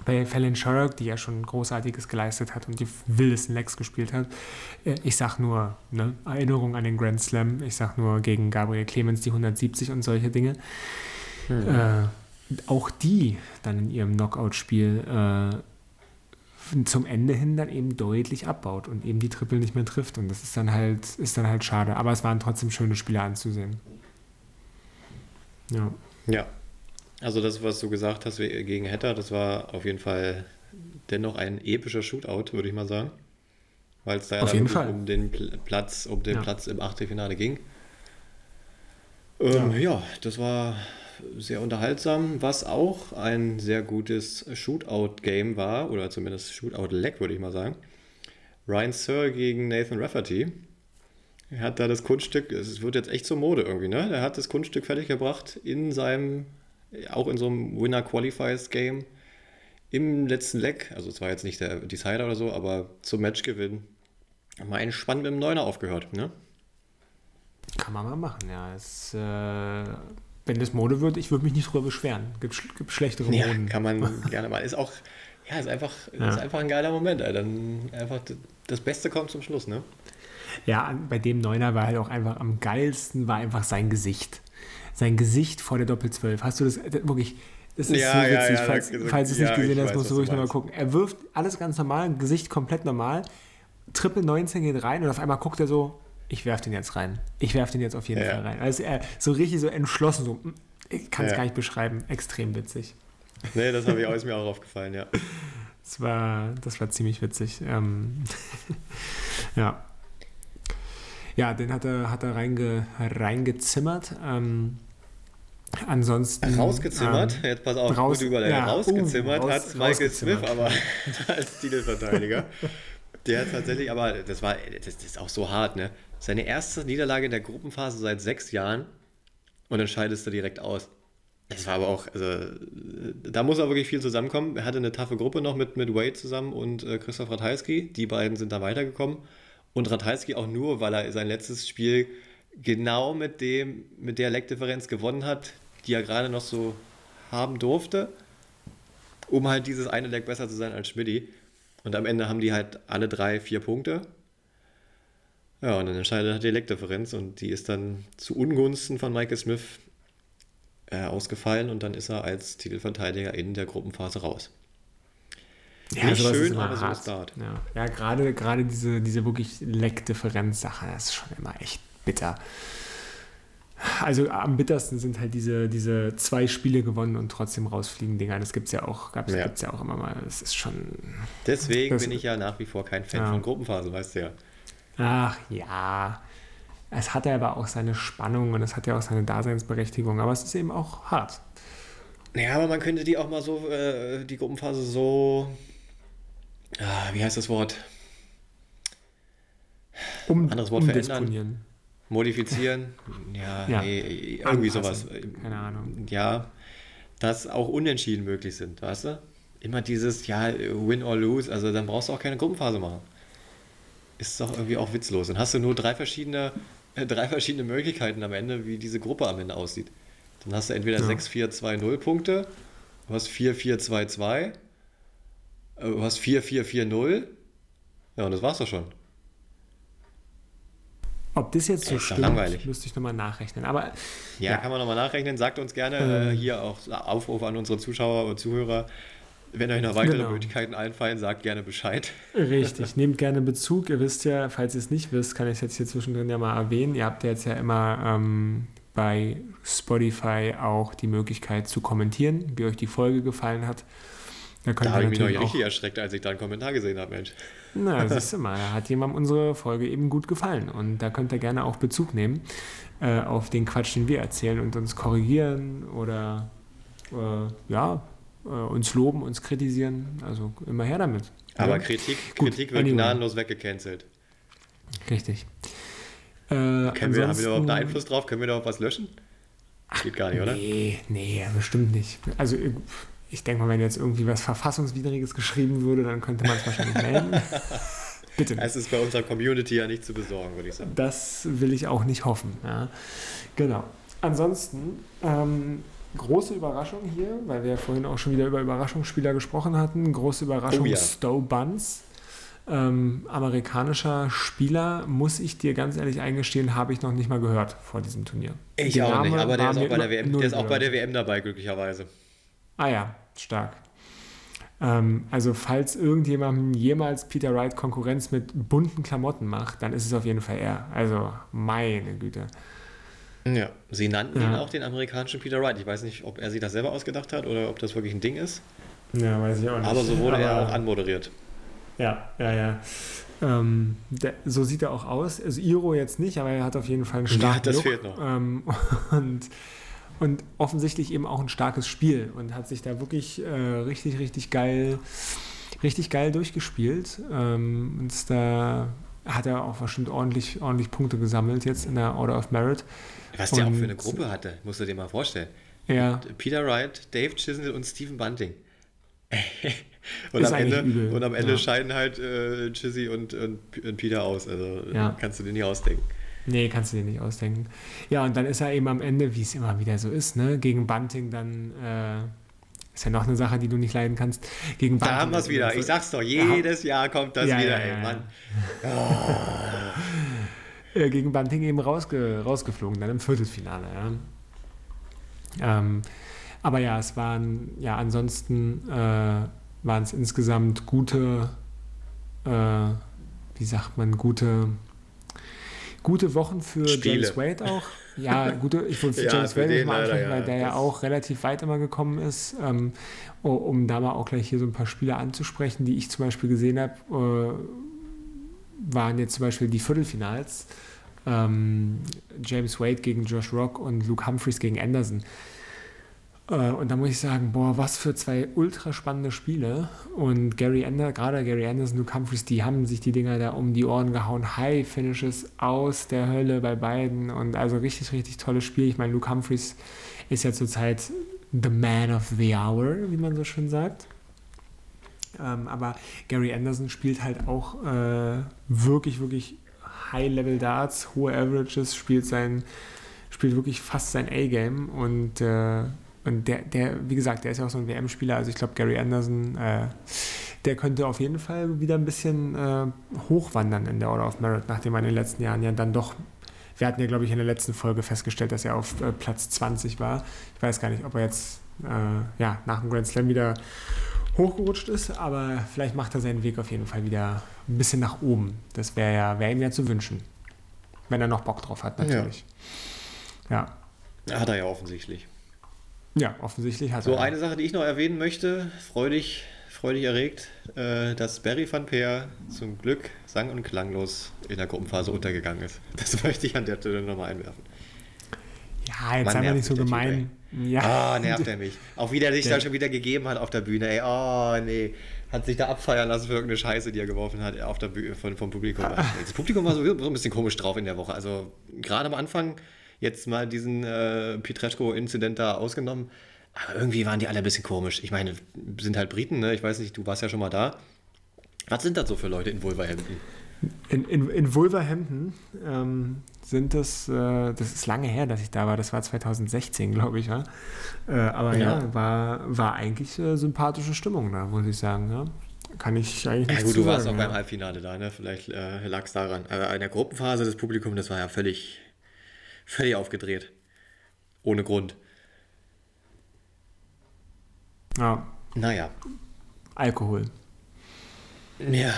bei Fallon Sherrock, die ja schon Großartiges geleistet hat und die wildesten Legs gespielt hat. Äh, ich sag nur, ne, Erinnerung an den Grand Slam, ich sag nur gegen Gabriel Clemens die 170 und solche Dinge. Mhm. Äh, auch die dann in ihrem Knockout-Spiel äh, zum Ende hin dann eben deutlich abbaut und eben die Triple nicht mehr trifft. Und das ist dann halt, ist dann halt schade. Aber es waren trotzdem schöne Spiele anzusehen. Ja. Ja. Also das, was du gesagt hast gegen Hatter, das war auf jeden Fall dennoch ein epischer Shootout, würde ich mal sagen. Weil es da ja um den Platz, um den ja. Platz im Achtelfinale ging. Ähm, ja. ja, das war sehr unterhaltsam, was auch ein sehr gutes Shootout-Game war, oder zumindest Shootout-Leg, würde ich mal sagen. Ryan Sir gegen Nathan Rafferty. Er hat da das Kunststück, es wird jetzt echt zur Mode irgendwie, ne? Er hat das Kunststück fertiggebracht in seinem, auch in so einem Winner Qualifiers Game im letzten Leg, also es war jetzt nicht der Decider oder so, aber zum Matchgewinn mal entspannt mit dem Neuner aufgehört, ne? Kann man mal machen, ja. Es äh, wenn das Mode wird, ich würde mich nicht drüber beschweren. Gibt, gibt schlechtere ja, Moden. Kann man gerne mal. Ist auch, ja, ist einfach, ja. ist einfach ein geiler Moment. Ey. Dann einfach das Beste kommt zum Schluss, ne? Ja, bei dem Neuner war halt auch einfach am geilsten, war einfach sein Gesicht. Sein Gesicht vor der Doppel-12. Hast du das wirklich? Das ist ja, so witzig. Ja, ja, falls, falls du es nicht gesehen hast, musst du ruhig nochmal gucken. Er wirft alles ganz normal, Gesicht komplett normal. Triple 19 geht rein und auf einmal guckt er so, ich werfe den jetzt rein. Ich werfe den jetzt auf jeden ja. Fall rein. Also er so richtig so entschlossen, so, hm, ich kann es ja. gar nicht beschreiben, extrem witzig. Nee, das, ich, ist mir auch aufgefallen, ja. Das war, das war ziemlich witzig. Ähm, ja. Ja, den hat er, hat er reinge, reingezimmert. Ähm, ansonsten. Rausgezimmert? Ähm, Jetzt pass auf, raus, gut überlegt. Ja, rausgezimmert uh, raus, hat Michael Smith, aber als Titelverteidiger. der tatsächlich, aber das war, das, das, ist auch so hart, ne? Seine erste Niederlage in der Gruppenphase seit sechs Jahren und dann scheidest du direkt aus. Das war aber auch, also, da muss auch wirklich viel zusammenkommen. Er hatte eine taffe Gruppe noch mit, mit Wade zusammen und äh, Christoph Ratajski. Die beiden sind da weitergekommen. Und Ratajski auch nur, weil er sein letztes Spiel genau mit dem, mit der Leckdifferenz gewonnen hat, die er gerade noch so haben durfte, um halt dieses eine Leck besser zu sein als Schmidti. Und am Ende haben die halt alle drei vier Punkte. Ja, und dann entscheidet halt die Leckdifferenz und die ist dann zu Ungunsten von Michael Smith äh, ausgefallen und dann ist er als Titelverteidiger in der Gruppenphase raus. Ja, Nicht schön, aber so ist Start. Ja, ja gerade, gerade diese, diese wirklich Leckdifferenz-Sache, das ist schon immer echt bitter. Also am bittersten sind halt diese, diese zwei Spiele gewonnen und trotzdem rausfliegen Dinger. Das gibt es ja auch, gab's, ja. ja auch immer mal. Das ist schon. Deswegen bin ich ja nach wie vor kein Fan ja. von Gruppenphase, weißt du ja. Ach ja. Es hat ja aber auch seine Spannung und es hat ja auch seine Daseinsberechtigung, aber es ist eben auch hart. Naja, aber man könnte die auch mal so, äh, die Gruppenphase so, ah, wie heißt das Wort? Um, Anderes Wort verändern. Modifizieren? Ja, ja. nee, irgendwie sowas. Keine Ahnung. Ja, dass auch Unentschieden möglich sind, weißt du? Immer dieses, ja, win or lose, also dann brauchst du auch keine Gruppenphase machen. Ist doch irgendwie auch witzlos. Dann hast du nur drei verschiedene, äh, drei verschiedene Möglichkeiten am Ende, wie diese Gruppe am Ende aussieht. Dann hast du entweder ja. 6-4-2-0 Punkte, du hast 4-4-2-2, äh, du hast 4-4-4-0. Ja, und das war's doch schon. Ob das jetzt so stimmt, langweilig. müsste ich nochmal nachrechnen. Aber, ja, ja, kann man nochmal nachrechnen. Sagt uns gerne äh, ähm. hier auch Aufruf an unsere Zuschauer und Zuhörer. Wenn euch noch weitere genau. Möglichkeiten einfallen, sagt gerne Bescheid. Richtig, nehmt gerne Bezug. Ihr wisst ja, falls ihr es nicht wisst, kann ich es jetzt hier zwischendrin ja mal erwähnen. Ihr habt ja jetzt ja immer ähm, bei Spotify auch die Möglichkeit zu kommentieren, wie euch die Folge gefallen hat. Da, da habe ich mich noch richtig erschreckt, als ich da einen Kommentar gesehen habe, Mensch. Na, siehst du mal, hat jemandem unsere Folge eben gut gefallen. Und da könnt ihr gerne auch Bezug nehmen äh, auf den Quatsch, den wir erzählen und uns korrigieren oder äh, ja, äh, uns loben, uns kritisieren. Also immer her damit. Aber ja? Kritik, Kritik wird gnadenlos weggecancelt. Richtig. Äh, Können wir, haben wir überhaupt einen Einfluss drauf? Können wir da auch was löschen? Geht gar nicht, oder? Nee, nee, bestimmt nicht. Also ich denke mal, wenn jetzt irgendwie was Verfassungswidriges geschrieben würde, dann könnte man es wahrscheinlich melden. Bitte. Es ist bei unserer Community ja nicht zu besorgen, würde ich sagen. Das will ich auch nicht hoffen. Ja. Genau. Ansonsten, ähm, große Überraschung hier, weil wir ja vorhin auch schon wieder über Überraschungsspieler gesprochen hatten. Große Überraschung, oh, ja. Stowe Buns. Ähm, amerikanischer Spieler, muss ich dir ganz ehrlich eingestehen, habe ich noch nicht mal gehört vor diesem Turnier. Ich Den auch Name nicht, aber der ist auch, bei der, WM, der ist auch bei der WM dabei, glücklicherweise. Ah ja, stark. Ähm, also falls irgendjemandem jemals Peter Wright Konkurrenz mit bunten Klamotten macht, dann ist es auf jeden Fall er. Also meine Güte. Ja, sie nannten ja. ihn auch den amerikanischen Peter Wright. Ich weiß nicht, ob er sich das selber ausgedacht hat oder ob das wirklich ein Ding ist. Ja, weiß ich auch nicht. Aber so wurde Aber, er auch anmoderiert. Ja, ja, ja. Ähm, der, so sieht er auch aus. Also Iro jetzt nicht, aber er hat auf jeden Fall einen starken Ja, das Look. fehlt noch. Ähm, und und offensichtlich eben auch ein starkes Spiel und hat sich da wirklich äh, richtig, richtig geil, richtig geil durchgespielt. Ähm, und da hat er auch bestimmt ordentlich, ordentlich Punkte gesammelt jetzt in der Order of Merit. Was der auch für eine Gruppe hatte, musst du dir mal vorstellen. Ja. Peter Wright, Dave Chisnell und Stephen Bunting. und, am Ende, und, am Ende, ja. scheiden halt äh, Chizzy und, und, und, Peter aus. Also ja. kannst du dir nicht ausdenken. Nee, kannst du dir nicht ausdenken. Ja, und dann ist er eben am Ende, wie es immer wieder so ist, ne, gegen Bunting dann. Äh, ist ja noch eine Sache, die du nicht leiden kannst. Gegen Bunting. Da haben wir es wieder. So, ich sag's doch, jedes ja. Jahr kommt das wieder, ey, Mann. Oh. gegen Bunting eben rausge rausgeflogen, dann im Viertelfinale, ja. Ähm, aber ja, es waren, ja, ansonsten äh, waren es insgesamt gute, äh, wie sagt man, gute gute Wochen für Spiele. James Wade auch. Ja, gut, ich wollte ja, James Wade mal ansprechen, weil der ja auch relativ weit immer gekommen ist. Ähm, um da mal auch gleich hier so ein paar Spiele anzusprechen, die ich zum Beispiel gesehen habe, äh, waren jetzt zum Beispiel die Viertelfinals. Ähm, James Wade gegen Josh Rock und Luke Humphreys gegen Anderson. Äh, und da muss ich sagen, boah, was für zwei ultra spannende Spiele. Und Gary Anderson, gerade Gary Anderson, Luke Humphreys, die haben sich die Dinger da um die Ohren gehauen. High Finishes aus der Hölle bei beiden. Und also richtig, richtig tolles Spiel. Ich meine, Luke Humphreys ist ja zurzeit the man of the hour, wie man so schön sagt. Ähm, aber Gary Anderson spielt halt auch äh, wirklich, wirklich High-Level Darts, hohe Averages, spielt sein, spielt wirklich fast sein A-Game und äh, und der, der, wie gesagt, der ist ja auch so ein WM-Spieler. Also ich glaube, Gary Anderson, äh, der könnte auf jeden Fall wieder ein bisschen äh, hochwandern in der Order of Merit, nachdem er in den letzten Jahren ja dann doch, wir hatten ja, glaube ich, in der letzten Folge festgestellt, dass er auf äh, Platz 20 war. Ich weiß gar nicht, ob er jetzt äh, ja, nach dem Grand Slam wieder hochgerutscht ist, aber vielleicht macht er seinen Weg auf jeden Fall wieder ein bisschen nach oben. Das wäre ja, wär ihm ja zu wünschen. Wenn er noch Bock drauf hat, natürlich. Ja. ja. Hat er ja offensichtlich. Ja, offensichtlich hat so, er. So, eine Sache, die ich noch erwähnen möchte, freudig, freudig erregt, äh, dass Barry van Peer zum Glück sang- und klanglos in der Gruppenphase untergegangen ist. Das möchte ich an der Stelle nochmal einwerfen. Ja, jetzt sei mal nicht so gemein. Ja. Ah, nervt er mich. Auch wie der sich da schon wieder gegeben hat auf der Bühne. Ey, oh, nee. Hat sich da abfeiern lassen für irgendeine Scheiße, die er geworfen hat auf der Bühne von, vom Publikum. Ah. Das Publikum war sowieso ein bisschen komisch drauf in der Woche. Also gerade am Anfang jetzt mal diesen äh, Pietreczko-Inzident da ausgenommen. Aber irgendwie waren die alle ein bisschen komisch. Ich meine, sind halt Briten, ne? Ich weiß nicht, du warst ja schon mal da. Was sind das so für Leute in Wolverhampton? In, in, in Wolverhampton ähm, sind das, äh, das ist lange her, dass ich da war, das war 2016, glaube ich, ja. Äh, aber ja, ja, war, war eigentlich äh, sympathische Stimmung da, muss ich sagen, ja. Kann ich eigentlich nicht Ja gut, du warst sagen, auch beim Halbfinale da, ne? Vielleicht äh, lag es daran. Aber in der Gruppenphase des Publikums, das war ja völlig, völlig aufgedreht. Ohne Grund. Ja. Naja. Alkohol. Ja.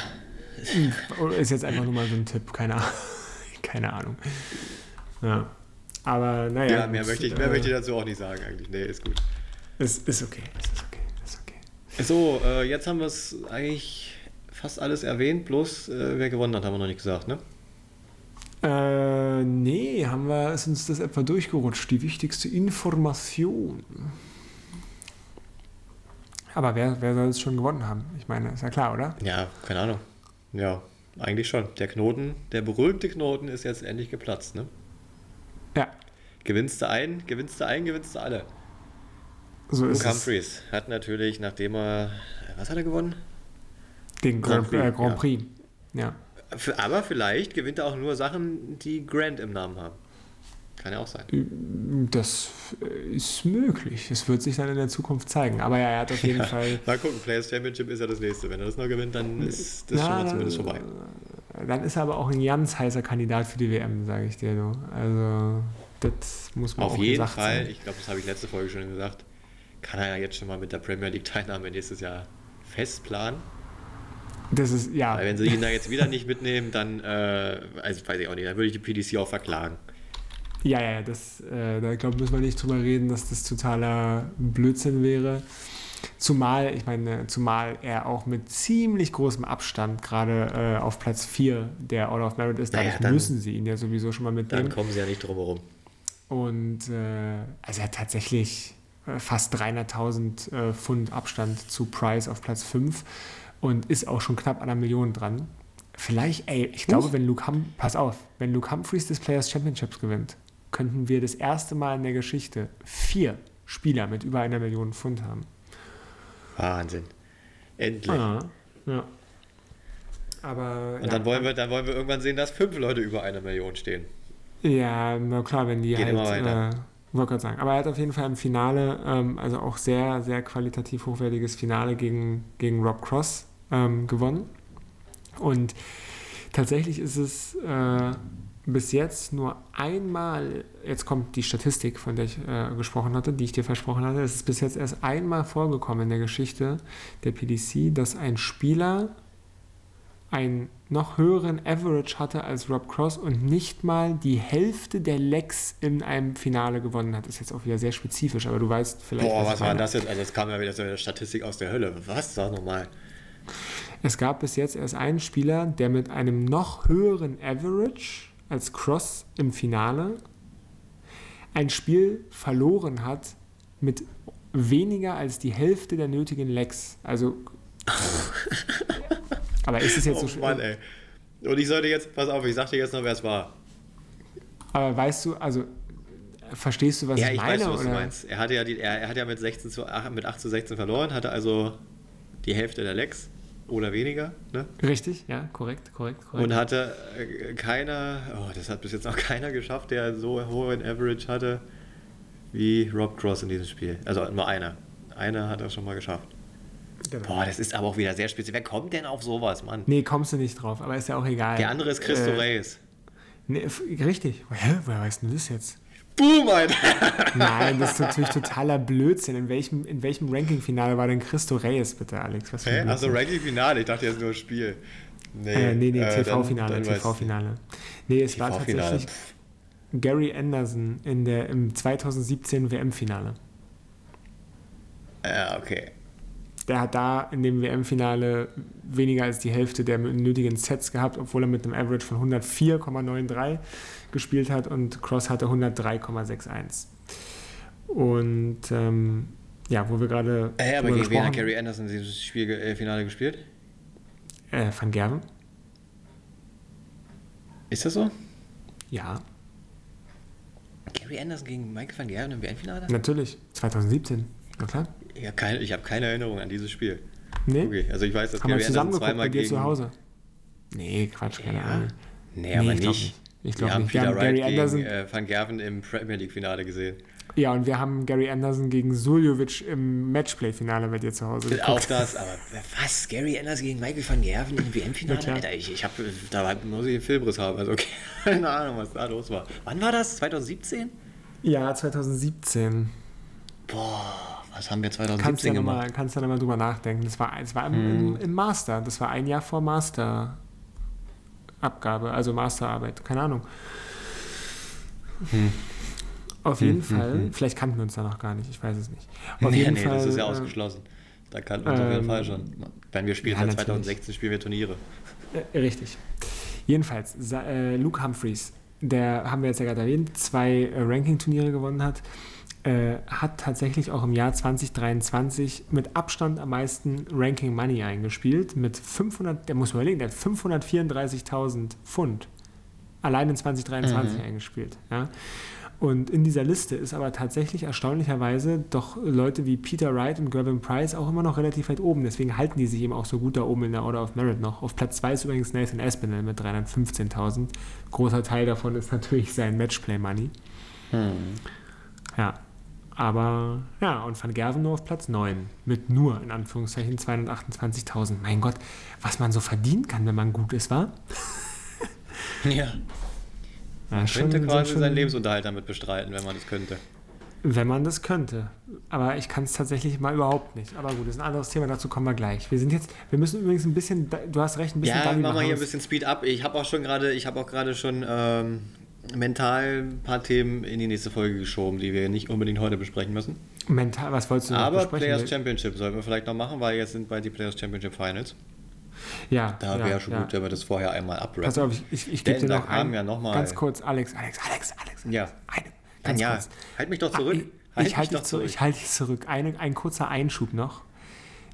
Ist jetzt einfach nur mal so ein Tipp, keine Ahnung. keine Ahnung. Ja. Aber naja. Ja, mehr, möchte ich, mehr äh, möchte ich dazu auch nicht sagen eigentlich. Nee, ist gut. Ist, ist okay. Ist okay. Ist okay. So, äh, jetzt haben wir es eigentlich fast alles erwähnt, bloß äh, wer gewonnen hat, haben wir noch nicht gesagt, ne? Äh, nee, haben wir, ist uns das etwa durchgerutscht, die wichtigste Information. Aber wer, wer soll es schon gewonnen haben? Ich meine, ist ja klar, oder? Ja, keine Ahnung. Ja, eigentlich schon. Der Knoten, der berühmte Knoten ist jetzt endlich geplatzt, ne? Ja. Gewinnst du einen, gewinnst du einen, gewinnst du alle. So Luke Humphreys hat natürlich, nachdem er, was hat er gewonnen? Den Grand, Grand Prix. Äh, Grand Prix. ja. Aber vielleicht gewinnt er auch nur Sachen, die Grand im Namen haben. Kann ja auch sein. Das ist möglich. Es wird sich dann in der Zukunft zeigen. Aber ja, er hat auf jeden ja, Fall. Mal gucken, Players Championship ist ja das nächste. Wenn er das noch gewinnt, dann ist das Na, schon mal zumindest vorbei. Dann ist er aber auch ein ganz heißer Kandidat für die WM, sage ich dir. nur. Also, das muss man auf auch jeden Fall. Sein. Ich glaube, das habe ich letzte Folge schon gesagt. Kann er ja jetzt schon mal mit der Premier League Teilnahme nächstes Jahr festplanen. Das ist, ja. Weil wenn sie ihn da jetzt wieder nicht mitnehmen, dann, äh, also weiß ich auch nicht, dann würde ich die PDC auch verklagen. Ja, ja, das, äh, da glaube müssen wir nicht drüber reden, dass das totaler Blödsinn wäre. Zumal, ich meine, zumal er auch mit ziemlich großem Abstand gerade äh, auf Platz 4 der Order of Merit ist. Dadurch naja, dann, müssen sie ihn ja sowieso schon mal mitnehmen. Dann kommen sie ja nicht drum herum. Und äh, also er hat tatsächlich äh, fast 300.000 äh, Pfund Abstand zu Price auf Platz 5 und ist auch schon knapp an einer Million dran. Vielleicht, ey, ich glaube, wenn Luke Hum pass auf, wenn Luke Humphreys das Players Championships gewinnt, könnten wir das erste Mal in der Geschichte vier Spieler mit über einer Million Pfund haben. Wahnsinn. Endlich. Ah, ja. Aber, Und ja, dann, wollen wir, dann wollen wir irgendwann sehen, dass fünf Leute über einer Million stehen. Ja, na klar, wenn die Geht halt. Äh, wollte gerade sagen. Aber er hat auf jeden Fall im Finale, ähm, also auch sehr, sehr qualitativ hochwertiges Finale gegen, gegen Rob Cross ähm, gewonnen. Und tatsächlich ist es äh, bis jetzt nur einmal, jetzt kommt die Statistik, von der ich äh, gesprochen hatte, die ich dir versprochen hatte, es ist bis jetzt erst einmal vorgekommen in der Geschichte der PDC, dass ein Spieler ein noch höheren Average hatte als Rob Cross und nicht mal die Hälfte der Lecks in einem Finale gewonnen hat. Das ist jetzt auch wieder sehr spezifisch, aber du weißt vielleicht. Boah, was, was war denn das jetzt? Also, es kam ja wieder so eine Statistik aus der Hölle. Was? Sag nochmal. Es gab bis jetzt erst einen Spieler, der mit einem noch höheren Average als Cross im Finale ein Spiel verloren hat mit weniger als die Hälfte der nötigen Lecks. Also. aber ist es jetzt oh, so Mann, ey. Und ich sollte jetzt, pass auf, ich sag dir jetzt noch, wer es war. Aber weißt du, also verstehst du, was ja, ich, ich meine? Ja, ich weiß, was du meinst. Er hatte ja, die, er, er hat ja mit, 16 zu, mit 8 zu 16 verloren, hatte also die Hälfte der Lecks oder weniger. Ne? Richtig, ja, korrekt, korrekt, korrekt. Und hatte äh, keiner, oh, das hat bis jetzt noch keiner geschafft, der so hohen Average hatte wie Rob Cross in diesem Spiel. Also nur einer. Einer hat das schon mal geschafft. Genau. Boah, das ist aber auch wieder sehr speziell. Wer kommt denn auf sowas, Mann? Nee, kommst du nicht drauf, aber ist ja auch egal. Der andere ist Christo äh, Reyes. Nee, richtig. Hä? Woher weißt du das jetzt? Boom, Alter! Nein, das ist natürlich totaler Blödsinn. In welchem, in welchem Ranking-Finale war denn Christo Reyes, bitte, Alex? Was Hä? Also Ranking-Finale? Ich dachte jetzt nur Spiel. Nee, äh, nee, nee äh, TV-Finale. TV-Finale. Nee, es war tatsächlich Gary Anderson in der, im 2017 WM-Finale. Ja, okay. Der hat da in dem WM-Finale weniger als die Hälfte der nötigen Sets gehabt, obwohl er mit einem Average von 104,93 gespielt hat und Cross hatte 103,61. Und ähm, ja, wo wir gerade. Äh, aber gegen wen hat Gary Anderson dieses Spiel, äh, Finale gespielt? Äh, Van Gerven. Ist das so? Ja. Gary Anderson gegen Michael van Gerven im WM-Finale? Natürlich, 2017. Na klar. Ja, keine, ich habe keine Erinnerung an dieses Spiel. Nee. Okay, also ich weiß, dass Haben Gary Anderson zweimal bei dir gegen... zu Hause. Nee, Quatsch, keine ja. Ahnung. Nee, aber nee, nicht. Ich glaube nicht. Wir haben Gary Wright Anderson gegen äh, Van Gerven im Premier League-Finale gesehen. Ja, und wir haben Gary Anderson gegen Suljovic im Matchplay-Finale bei dir zu Hause geguckt. Auch das, aber was? Gary Anderson gegen Michael van Gerven im WM-Finale? Alter, ich, ich habe, da muss ich einen Filmriss haben, also okay. keine Ahnung, was da los war. Wann war das? 2017? Ja, 2017. Boah, was haben wir 2017 kannst gemacht? Mal, kannst du da mal drüber nachdenken. Das war, das war im, hm. im, im Master. Das war ein Jahr vor Masterabgabe, also Masterarbeit. Keine Ahnung. Hm. Auf jeden hm, hm Fall, hm, vielleicht kannten wir uns da noch gar nicht, ich weiß es nicht. Auf nee, jeden nee, Fall, das ist ja äh, ausgeschlossen. Da kannten wir uns ähm, auf jeden ähm, Fall schon. Wenn wir spielen ja, seit 2016 spielen wir Turniere. Äh, richtig. Jedenfalls, äh, Luke Humphreys der haben wir jetzt ja gerade erwähnt, zwei Ranking-Turniere gewonnen hat, äh, hat tatsächlich auch im Jahr 2023 mit Abstand am meisten Ranking Money eingespielt. Mit 500, der muss man überlegen, der hat 534.000 Pfund allein in 2023 mhm. eingespielt. Ja? Und in dieser Liste ist aber tatsächlich erstaunlicherweise doch Leute wie Peter Wright und Gavin Price auch immer noch relativ weit oben. Deswegen halten die sich eben auch so gut da oben in der Order of Merit noch. Auf Platz 2 ist übrigens Nathan Aspinall mit 315.000. Großer Teil davon ist natürlich sein Matchplay-Money. Hm. Ja, aber ja, und Van Gerven nur auf Platz 9 mit nur in Anführungszeichen 228.000. Mein Gott, was man so verdienen kann, wenn man gut ist, war? ja. Man ja, könnte quasi schon, seinen Lebensunterhalt damit bestreiten, wenn man das könnte. Wenn man das könnte. Aber ich kann es tatsächlich mal überhaupt nicht. Aber gut, das ist ein anderes Thema, dazu kommen wir gleich. Wir sind jetzt, wir müssen übrigens ein bisschen, du hast recht, ein bisschen. Ja, machen wir hier ein bisschen Speed up. Ich habe auch schon gerade, ich habe auch gerade schon ähm, mental ein paar Themen in die nächste Folge geschoben, die wir nicht unbedingt heute besprechen müssen. Mental, was wolltest du noch Aber besprechen? Players Championship sollten wir vielleicht noch machen, weil jetzt sind bald die Players Championship Finals. Ja. Da wäre ja, schon ja. gut, wenn wir das vorher einmal abrappen. Pass auf, ich, ich, ich gebe dir noch ein, ja noch mal ganz kurz, Alex, Alex, Alex, Alex. Ja. Eine, ganz ja, kurz. halt mich doch zurück. Ah, ich, ich halte dich zurück. Ich halte dich zurück. Eine, ein kurzer Einschub noch.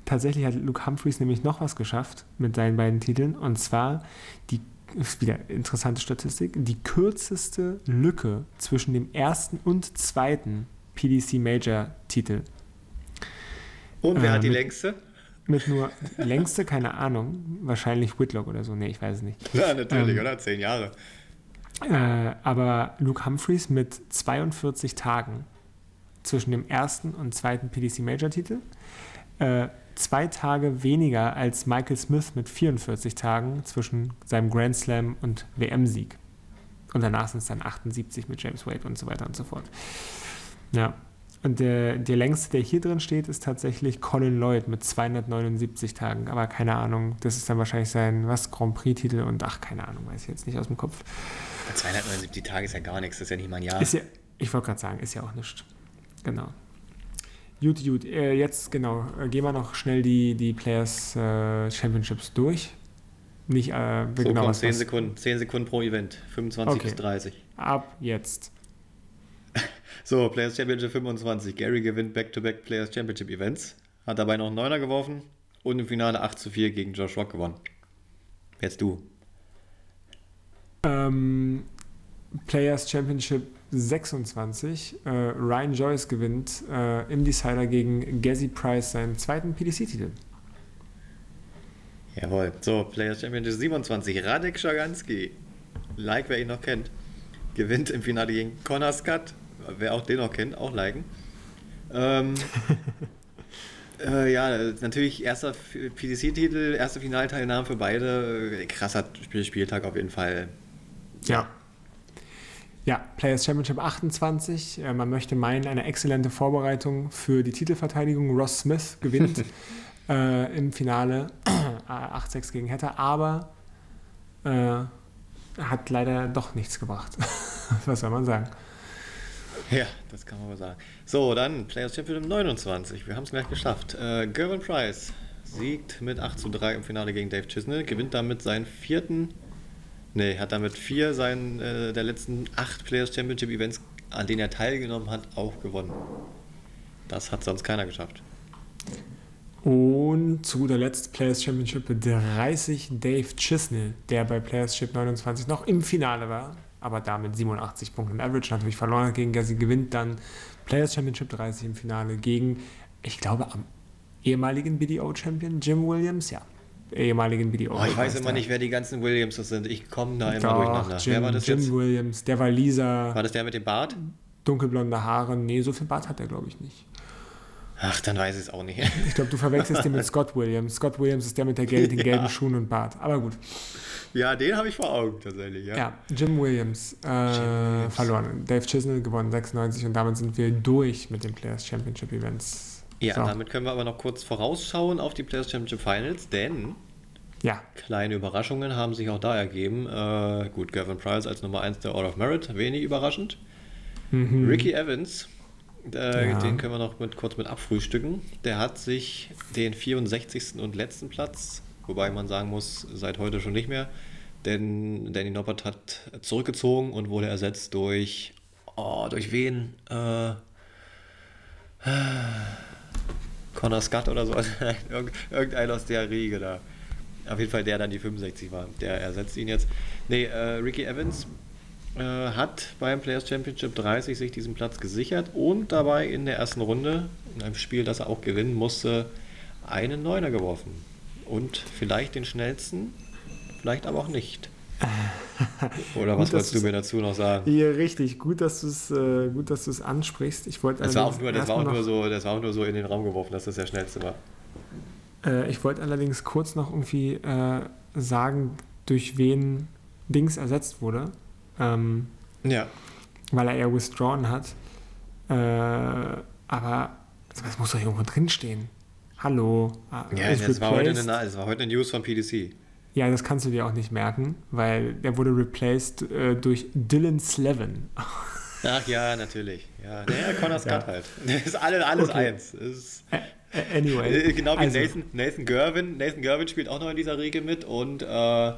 Tatsächlich hat Luke Humphreys nämlich noch was geschafft mit seinen beiden Titeln und zwar die ist wieder interessante Statistik, die kürzeste Lücke zwischen dem ersten und zweiten PDC Major Titel. Und wer äh, hat die längste? mit nur längste, keine Ahnung, wahrscheinlich Whitlock oder so, nee, ich weiß es nicht. Ja, natürlich, ähm, oder? Zehn Jahre. Äh, aber Luke Humphreys mit 42 Tagen zwischen dem ersten und zweiten PDC Major Titel. Äh, zwei Tage weniger als Michael Smith mit 44 Tagen zwischen seinem Grand Slam und WM-Sieg. Und danach sind es dann 78 mit James Wade und so weiter und so fort. Ja, Und der, der längste, der hier drin steht, ist tatsächlich Colin Lloyd mit 279 Tagen. Aber keine Ahnung, das ist dann wahrscheinlich sein, was, Grand Prix-Titel und ach, keine Ahnung, weiß ich jetzt nicht aus dem Kopf. 279 Tage ist ja gar nichts, das ist ja nicht mal ein Jahr. Ist ja, ich wollte gerade sagen, ist ja auch nichts. Genau. Gut, gut. Äh, jetzt, genau, äh, gehen wir noch schnell die, die Players äh, Championships durch. Nicht, äh, so, genau, komm, 10 Sekunden, 10 Sekunden pro Event, 25 okay. bis 30. Ab jetzt. So, Players Championship 25. Gary gewinnt Back-to-Back -back Players Championship Events. Hat dabei noch einen Neuner geworfen und im Finale 8 zu 4 gegen Josh Rock gewonnen. Jetzt du. Ähm, Players Championship 26. Äh, Ryan Joyce gewinnt äh, im Decider gegen Gazzy Price seinen zweiten PDC-Titel. Jawohl. So, Players Championship 27. Radek Schaganski, like wer ihn noch kennt, gewinnt im Finale gegen Connor Scott wer auch den noch kennt, auch liken. Ähm, äh, ja, natürlich erster PDC-Titel, erste Finalteilnahme für beide. Krasser Spieltag auf jeden Fall. Ja. Ja, Players Championship 28. Äh, man möchte meinen, eine exzellente Vorbereitung für die Titelverteidigung. Ross Smith gewinnt äh, im Finale 8-6 gegen Hatter, aber äh, hat leider doch nichts gebracht. Was soll man sagen? Ja, das kann man mal sagen. So, dann Players Championship 29. Wir haben es gleich geschafft. Äh, Gervin Price siegt mit 8 zu 3 im Finale gegen Dave Chisnell, gewinnt damit seinen vierten, nee, hat damit vier seinen, äh, der letzten acht Players Championship Events, an denen er teilgenommen hat, auch gewonnen. Das hat sonst keiner geschafft. Und zu guter Letzt Players Championship 30 Dave Chisnell, der bei Players Championship 29 noch im Finale war aber damit 87 Punkte im Average natürlich verloren hat gegen Gassi, gewinnt dann Players Championship 30 im Finale gegen, ich glaube, am ehemaligen BDO-Champion Jim Williams, ja. Ehemaligen BDO. Oh, ich weiß immer nicht, wer die ganzen Williams sind. Ich komme da immer Doch, durcheinander. Jim, wer war das Jim jetzt? Williams, der war Lisa. War das der mit dem Bart? Dunkelblonde Haare. Nee, so viel Bart hat er, glaube ich, nicht. Ach, dann weiß ich es auch nicht. Ich glaube, du verwechselst den mit Scott Williams. Scott Williams ist der mit der gelben, den gelben ja. Schuhen und Bart. Aber gut. Ja, den habe ich vor Augen tatsächlich. Ja, ja Jim, Williams, äh, Jim Williams verloren. Dave Chisnell gewonnen 96 und damit sind wir durch mit den Players Championship Events. Ja, so. damit können wir aber noch kurz vorausschauen auf die Players Championship Finals, denn ja. kleine Überraschungen haben sich auch da ergeben. Äh, gut, Gavin Price als Nummer 1 der Order of Merit, wenig überraschend. Mhm. Ricky Evans, äh, ja. den können wir noch mit, kurz mit abfrühstücken. Der hat sich den 64. und letzten Platz Wobei man sagen muss, seit heute schon nicht mehr. Denn Danny Noppert hat zurückgezogen und wurde ersetzt durch. Oh, durch wen? Äh, Connor Scott oder so. Irgendein aus der Riege da. Auf jeden Fall der dann die 65 war. Der ersetzt ihn jetzt. Nee, äh, Ricky Evans äh, hat beim Players Championship 30 sich diesen Platz gesichert und dabei in der ersten Runde, in einem Spiel, das er auch gewinnen musste, einen Neuner geworfen und vielleicht den schnellsten, vielleicht aber auch nicht. Oder was wolltest du mir dazu noch sagen? Ja, richtig. Gut, dass du es äh, gut, dass du es ansprichst. Ich wollte das war auch nur, das war auch nur so, das war auch nur so in den Raum geworfen, dass das der schnellste war. Äh, ich wollte allerdings kurz noch irgendwie äh, sagen, durch wen Dings ersetzt wurde. Ähm, ja. Weil er eher withdrawn hat. Äh, aber das muss doch irgendwo drinstehen. Hallo. Äh, ja, das war, heute eine, das war heute eine News von PDC. Ja, das kannst du dir auch nicht merken, weil der wurde replaced äh, durch Dylan Slevin. Ach ja, natürlich. Ja, der Connor Scott ja. halt. Das ist alles, alles okay. eins. Ist, anyway. Äh, genau wie also. Nathan, Nathan Gervin. Nathan Gervin spielt auch noch in dieser Regel mit und äh,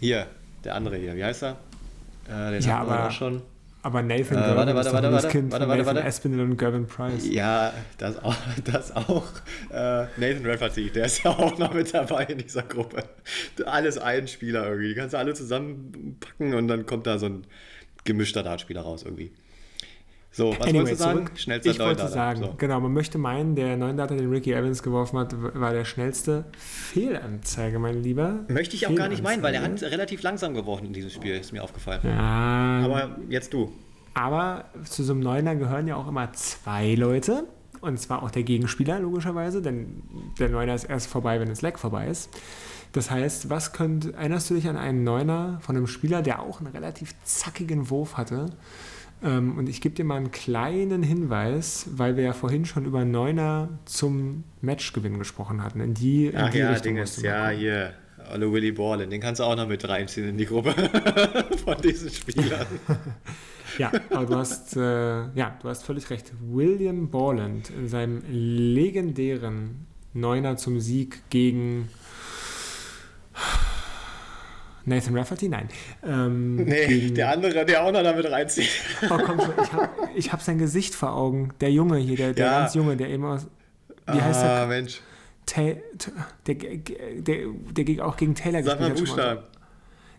hier, der andere hier, wie heißt er? Äh, den ja, aber, auch schon. Aber Nathan äh, warte, warte, warte, das Kind warte, warte, warte, Nathan Aspinall und Gavin Price. Ja, das auch. Das auch. Äh, Nathan Rafferty, der ist ja auch noch mit dabei in dieser Gruppe. Alles ein Spieler irgendwie. Die kannst du alle zusammenpacken und dann kommt da so ein gemischter Dartspieler raus irgendwie. So, was anyway, wolltest du sagen? Zurück. Schnellster Ich wollte sagen, so. genau, man möchte meinen, der neuen Data, den Ricky Evans geworfen hat, war der schnellste Fehlanzeige, mein Lieber. Möchte ich auch gar nicht meinen, weil er hat relativ langsam geworfen in diesem Spiel, ist mir aufgefallen. Ja. Aber jetzt du. Aber zu so einem Neuner gehören ja auch immer zwei Leute. Und zwar auch der Gegenspieler, logischerweise, denn der Neuner ist erst vorbei, wenn das Leck vorbei ist. Das heißt, was könnte, erinnerst du dich an einen Neuner von einem Spieler, der auch einen relativ zackigen Wurf hatte? Ähm, und ich gebe dir mal einen kleinen Hinweis, weil wir ja vorhin schon über Neuner zum Matchgewinn gesprochen hatten. In die, in Ach die ja, Richtung Ding ja, hier, Olle Willy Borland, den kannst du auch noch mit reinziehen in die Gruppe von diesen Spielern. Ja, aber du hast, äh, ja, du hast völlig recht. William Borland in seinem legendären Neuner zum Sieg gegen Nathan Rafferty? Nein. Ähm, Nee, gegen, der andere, der auch noch damit reinzieht. Oh, komm schon, ich habe ich hab sein Gesicht vor Augen. Der Junge hier, der, der Ja. ganz Junge, der eben aus. Wie heißt ah, der? Mensch. Ta der, der, der, gegen- auch gegen Taylor Sag mal gespielt mal. Buchstaben.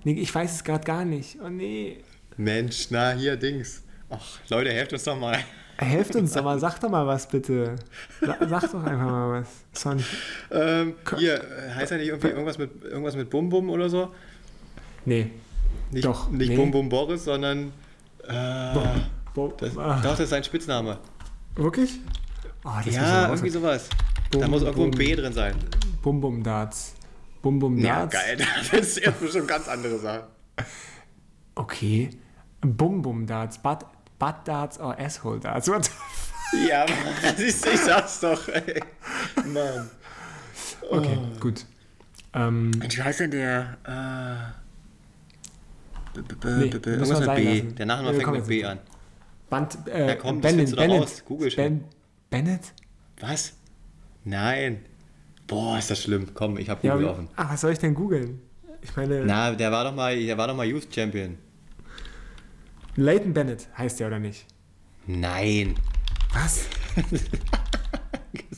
Nee, ich weiß es gerade gar nicht. Oh nee. Mensch, na hier, Dings. Ach, Leute, helft uns doch mal. Helft uns doch mal, sag doch mal was bitte. Sa- Sag doch einfach mal was. Nicht, Ähm, hier, äh, heißt er nicht irgendwie irgendwas mit, irgendwas mit Bum Bum oder so? Nee. Nicht, Doch, nicht nee. Bum Bum Boris, sondern. Äh, Bo das, ah, doch, das ist sein Spitzname. wirklich? Oh, Ja, irgendwie sowas. da Bum, muss irgendwo ein Bum. B drin sein. Bum Bum Darts. Bum Bum Ja, Darts. geil. Das ist jetzt bestimmt ganz andere Sachen. Okay. Bum Bum Darts. Butt, Butt Darts or Asshole Darts. What? Ja, Mann, siehst du, ich sag's doch, ey. Mann. Okay, gut. Ähm, Mensch, wie heißt denn der? Äh, b- b- b- Nee, b- Irgendwas mit B. lassen. Der Nachname Ja, fängt mit B an. Band, äh, Ja, komm, das doch raus. Google ben, Bennett? Was? Nein. Boah, ist das schlimm. Komm, ich hab Ja, Google wie, offen. ah, was soll ich denn googeln? Ich meine, Na, der war doch mal, der war doch mal Youth Champion. Leighton Bennett heißt der oder nicht? Nein. Was?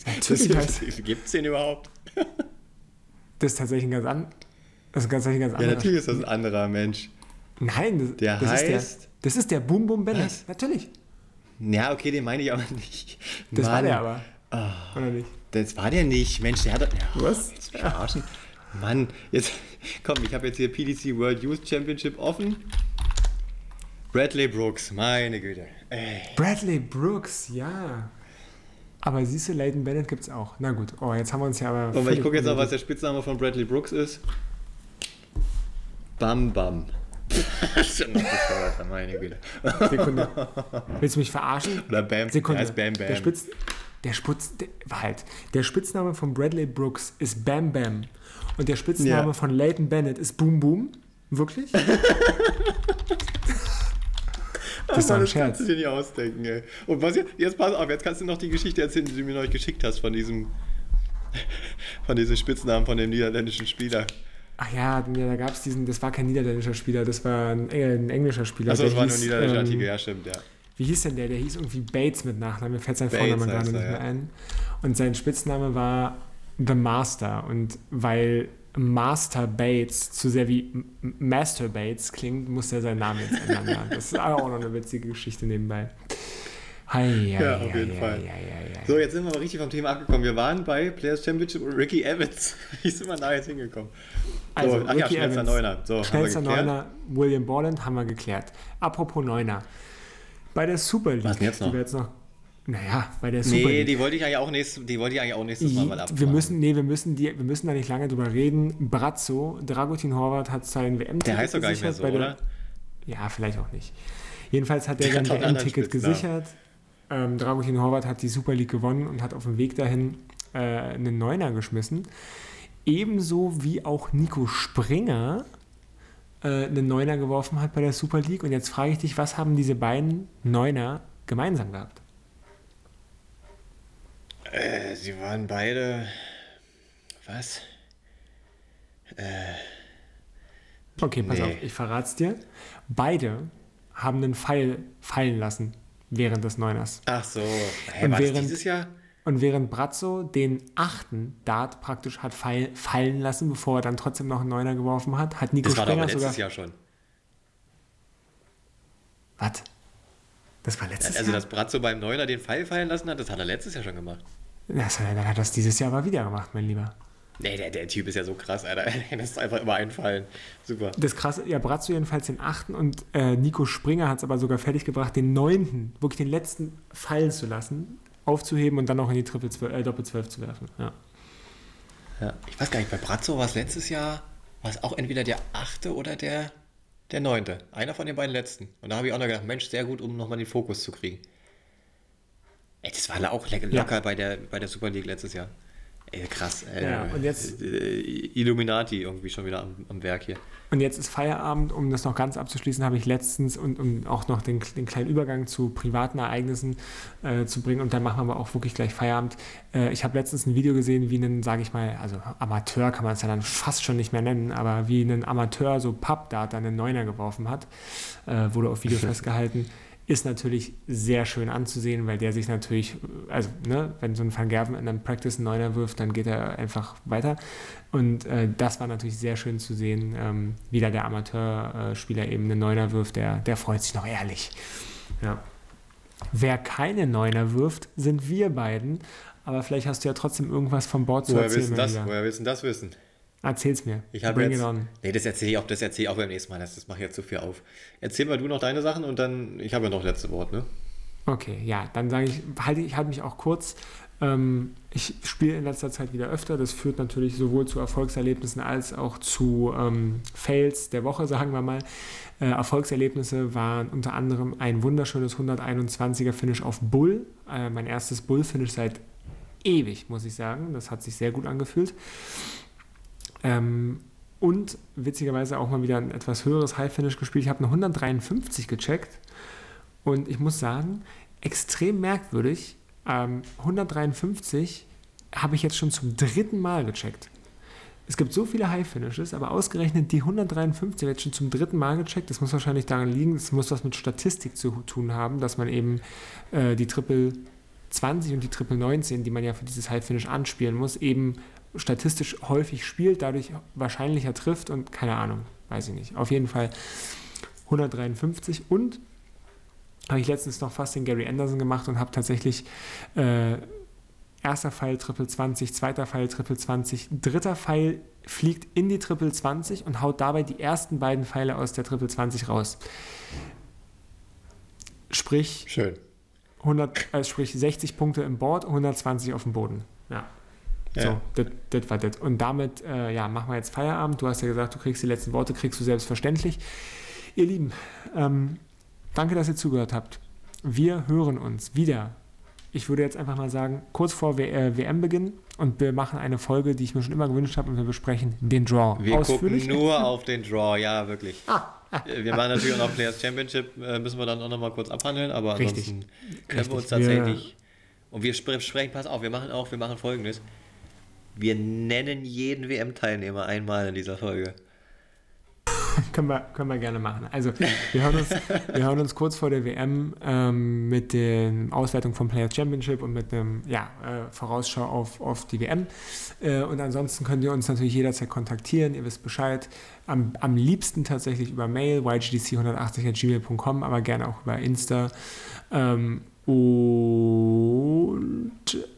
Natürlich heißt Das, gibt's den überhaupt? das ist tatsächlich ein ganz an, das ist tatsächlich ein ganz Ja, anderer. natürlich ist das ein anderer Mensch. Nein, das, Der das ist der, heißt- das ist der Boom Boom Bennett. Was? Natürlich. Ja, okay, den meine ich aber nicht. Das war Mann, der aber. Ah. Oder nicht? Das war der nicht. Mensch, der hat. Ja, Was? du mich verarschen? Mann, jetzt. Komm, ich habe jetzt hier PDC World Youth Championship offen. Bradley Brooks, meine Güte. Ey. Bradley Brooks, ja. Aber siehst du, Leighton Bennett gibt es auch. Na gut, oh, jetzt haben wir uns ja aber. Und ich völlig gucke jetzt auch, was der Spitzname von Bradley Brooks ist. Bam Bam. Das ist bescheuerter, meine Güte. Sekunde. Willst du mich verarschen? Oder Bam. Sekunde. Der heißt Bam Bam. Der, Spitz, der, Spitz, der, halt. der Spitzname von Bradley Brooks ist Bam Bam. Und der Spitzname Ja. von Leighton Bennett ist Boom Boom. Wirklich? das ist doch ein das Scherz. kannst du dir nicht ausdenken, ey. Und was jetzt, jetzt pass auf, jetzt kannst du noch die Geschichte erzählen, die du mir neulich geschickt hast von diesem, von diesem Spitznamen von dem niederländischen Spieler. Ach ja, ja da gab es diesen, das war kein niederländischer Spieler, das war ein, äh, ein englischer Spieler. Achso, das war nur hieß, ein niederländischer ähm, Artikel, ja, stimmt, ja. Wie hieß denn der? Der hieß irgendwie Bates mit Nachnamen, mir fällt sein Bates Vorname gerade nicht er, mehr ja. ein. Und sein Spitzname war The Master. Und weil Master Bates zu sehr wie Master Bates klingt, muss er seinen Namen jetzt ändern. Ja. Das ist auch noch eine witzige Geschichte nebenbei. Hei, Ja, auf jeden Fall. So, jetzt sind wir aber richtig vom Thema abgekommen. Wir waren bei Players Championship und Ricky Evans. Wie sind wir da jetzt hingekommen? Also, so, ach ja, Ricky Evans. Neuner. So, Schnellster. Neuner, William Borland, haben wir geklärt. Apropos Neuner. Bei der Super League, Was jetzt noch? die wir jetzt noch. Naja, bei der Super Nee, League. die wollte ich eigentlich auch nächstes, die wollte ich eigentlich auch nächstes Mal mal abmachen. wir müssen, nee, wir müssen, die, wir müssen da nicht lange drüber reden. Brazzo, Dragutin Horvath hat sein WM-Ticket Der heißt doch gar nicht mehr so, der- oder? Ja, vielleicht auch nicht. Jedenfalls hat er Der sein WM-Ticket Spitznamen. gesichert. Ähm, Dragutin Horvath hat die Super League gewonnen und hat auf dem Weg dahin äh, einen Neuner geschmissen. Ebenso wie auch Nico Springer äh, einen Neuner geworfen hat bei der Super League. Und jetzt frage ich dich, was haben diese beiden Neuner gemeinsam gehabt? Äh, sie waren beide. Was? Okay, pass Nee. auf, ich verrat's dir. Beide haben einen Pfeil fallen lassen während des Neuners. Ach so. Hä, Und war während- dieses Jahr? Und während Brazzo den achten Dart praktisch hat fall, fallen lassen, bevor er dann trotzdem noch einen Neuner geworfen hat, hat Nico Das war doch aber Springer letztes sogar. Jahr schon. Was? Das war letztes Also, Jahr? dass Brazzo beim Neuner den Pfeil fallen lassen hat, das hat er letztes Jahr schon gemacht. Das, dann hat er das dieses Jahr aber wieder gemacht, mein Lieber. Nee, der, der Typ ist ja so krass, Alter. Das ist einfach immer einfallen. Super. Das krasse, ja, Brazzo jedenfalls den achten und äh, Nico Springer hat es aber sogar fertiggebracht, den neunten, wirklich den letzten fallen zu lassen, aufzuheben und dann noch in die Triple 12, äh, Doppel 12 zu werfen. Ja. Ja. Ich weiß gar nicht, bei Brazzo war es letztes Jahr, war es auch entweder der achte oder der, der neunte. Einer von den beiden letzten. Und da habe ich auch noch gedacht, Mensch, sehr gut, um nochmal den Fokus zu kriegen. Ey, das war auch locker ja. bei, der, bei der Super League letztes Jahr. Ey, krass. Ey, ja, und jetzt äh, Illuminati irgendwie schon wieder am, am, Werk hier. Und jetzt ist Feierabend, um das noch ganz abzuschließen, habe ich letztens und um auch noch den, den kleinen Übergang zu privaten Ereignissen äh, zu bringen und dann machen wir aber auch wirklich gleich Feierabend. Äh, ich habe letztens ein Video gesehen, wie ein, sage ich mal, also Amateur kann man es ja dann fast schon nicht mehr nennen, aber wie ein Amateur so Pappdata einen Neuner geworfen hat, äh, wurde auf Video festgehalten ist natürlich sehr schön anzusehen, weil der sich natürlich, also ne, wenn so ein Van Gerven in einem Practice einen Neuner wirft, dann geht er einfach weiter. Und äh, das war natürlich sehr schön zu sehen, ähm, wie da der Amateurspieler eben einen Neuner wirft, der, der freut sich noch ehrlich. Ja. Wer keine Neuner wirft, sind wir beiden. Aber vielleicht hast du ja trotzdem irgendwas vom Board zu woher erzählen. Willst das, woher willst du das wissen? Erzähl's mir. Ich Bring jetzt, it on. Nee, das erzähle ich auch, das erzähle ich auch beim nächsten Mal. Das, das mache ich jetzt zu viel auf. Erzähl mal du noch deine Sachen und dann, ich habe ja noch letzte Wort, ne? Okay, ja, dann sage ich, halte ich halte mich auch kurz. Ähm, ich spiele in letzter Zeit wieder öfter. Das führt natürlich sowohl zu Erfolgserlebnissen als auch zu ähm, Fails der Woche, sagen wir mal. Äh, Erfolgserlebnisse waren unter anderem ein wunderschönes 121er Finish auf Bull. Äh, mein erstes Bull-Finish seit ewig, muss ich sagen. Das hat sich sehr gut angefühlt. Ähm, und witzigerweise auch mal wieder ein etwas höheres High-Finish gespielt. Ich habe eine 153 gecheckt und ich muss sagen, extrem merkwürdig. Ähm, 153 habe ich jetzt schon zum dritten Mal gecheckt. Es gibt so viele High-Finishes, aber ausgerechnet die 153 habe ich jetzt schon zum dritten Mal gecheckt. Das muss wahrscheinlich daran liegen, es muss was mit Statistik zu tun haben, dass man eben äh, die Triple 20 und die Triple 19, die man ja für dieses High-Finish anspielen muss, eben statistisch häufig spielt, dadurch wahrscheinlicher trifft und keine Ahnung, weiß ich nicht. Auf jeden Fall 153 und habe ich letztens noch fast den Gary Anderson gemacht und habe tatsächlich äh, erster Pfeil Triple 20, zweiter Pfeil Triple 20, dritter Pfeil fliegt in die Triple 20 und haut dabei die ersten beiden Pfeile aus der Triple 20 raus. Sprich, Schön. 100, äh, sprich 60 Punkte im Board, 120 auf dem Boden. Ja. So, das war das. Und damit, äh, ja, machen wir jetzt Feierabend. Du hast ja gesagt, du kriegst die letzten Worte, kriegst du selbstverständlich. Ihr Lieben, ähm, danke, dass ihr zugehört habt. Wir hören uns wieder. Ich würde jetzt einfach mal sagen, kurz vor WM-Beginn äh, und wir machen eine Folge, die ich mir schon immer gewünscht habe und wir besprechen den Draw. Wir Ausführlich. gucken nur auf den Draw, ja, wirklich. Ah. Wir machen natürlich auch noch Players Championship, äh, müssen wir dann auch noch mal kurz abhandeln, aber Richtig. ansonsten können Richtig. wir uns tatsächlich. Wir und wir sprechen, pass auf, wir machen auch, wir machen folgendes. Wir nennen jeden WM-Teilnehmer einmal in dieser Folge. können, wir, können wir gerne machen. Also, wir hören uns, wir hören uns kurz vor der WM ähm, mit der Auswertung vom Players Championship und mit einem ja, äh, Vorausschau auf, auf die WM. Äh, und ansonsten könnt ihr uns natürlich jederzeit kontaktieren. Ihr wisst Bescheid. Am, am liebsten tatsächlich über Mail, ygdc180.gmail.com, aber gerne auch über Insta. Ähm, und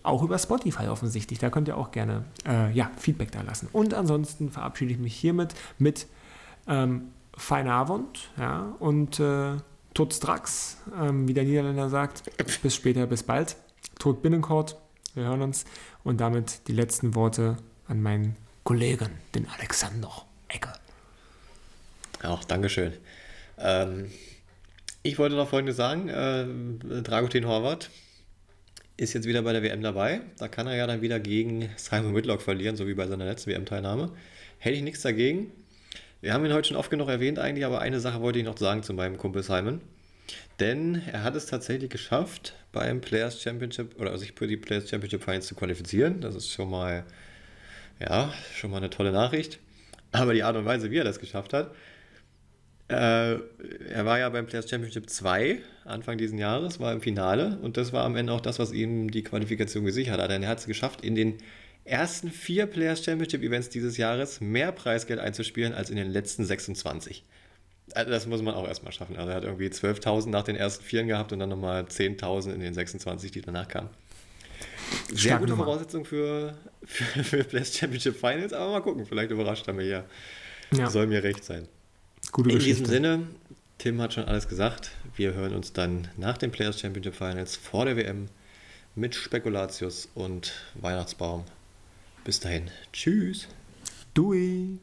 auch über Spotify offensichtlich. Da könnt ihr auch gerne äh, ja, Feedback da lassen. Und ansonsten verabschiede ich mich hiermit mit ähm, Feine Abend ja, und äh, Tot Strax, ähm, wie der Niederländer sagt. Bis später, bis bald. Tot Binnenkort, wir hören uns. Und damit die letzten Worte an meinen Kollegen, den Alexander Ecke. Auch Dankeschön. Ähm, ich wollte noch Folgendes sagen. Äh, Dragutin Horvath ist jetzt wieder bei der WM dabei. Da kann er ja dann wieder gegen Simon Whitlock verlieren, so wie bei seiner letzten WM-Teilnahme. Hätte ich nichts dagegen. Wir haben ihn heute schon oft genug erwähnt eigentlich, aber eine Sache wollte ich noch sagen zu meinem Kumpel Simon. Denn er hat es tatsächlich geschafft, beim Players Championship oder sich für die Players Championship Finals zu qualifizieren. Das ist schon mal, ja, schon mal eine tolle Nachricht. Aber die Art und Weise, wie er das geschafft hat, äh, er war ja beim Players Championship 2 Anfang dieses Jahres, war im Finale und das war am Ende auch das, was ihm die Qualifikation gesichert hat. Denn er hat es geschafft, in den ersten vier Players Championship Events dieses Jahres mehr Preisgeld einzuspielen als in den letzten 26. Also das muss man auch erstmal schaffen. Also er hat irgendwie 12.000 nach den ersten Vieren gehabt und dann nochmal 10.000 in den 26, die danach kamen. Sehr Stark gute Nummer. Voraussetzung für, für, für Players Championship Finals, aber mal gucken, vielleicht überrascht er mich ja. ja. Soll mir recht sein. Gute In Geschichte. diesem Sinne, Tim hat schon alles gesagt. Wir hören uns dann nach den Players Championship Finals vor der WM mit Spekulatius und Weihnachtsbaum. Bis dahin. Tschüss. Dui.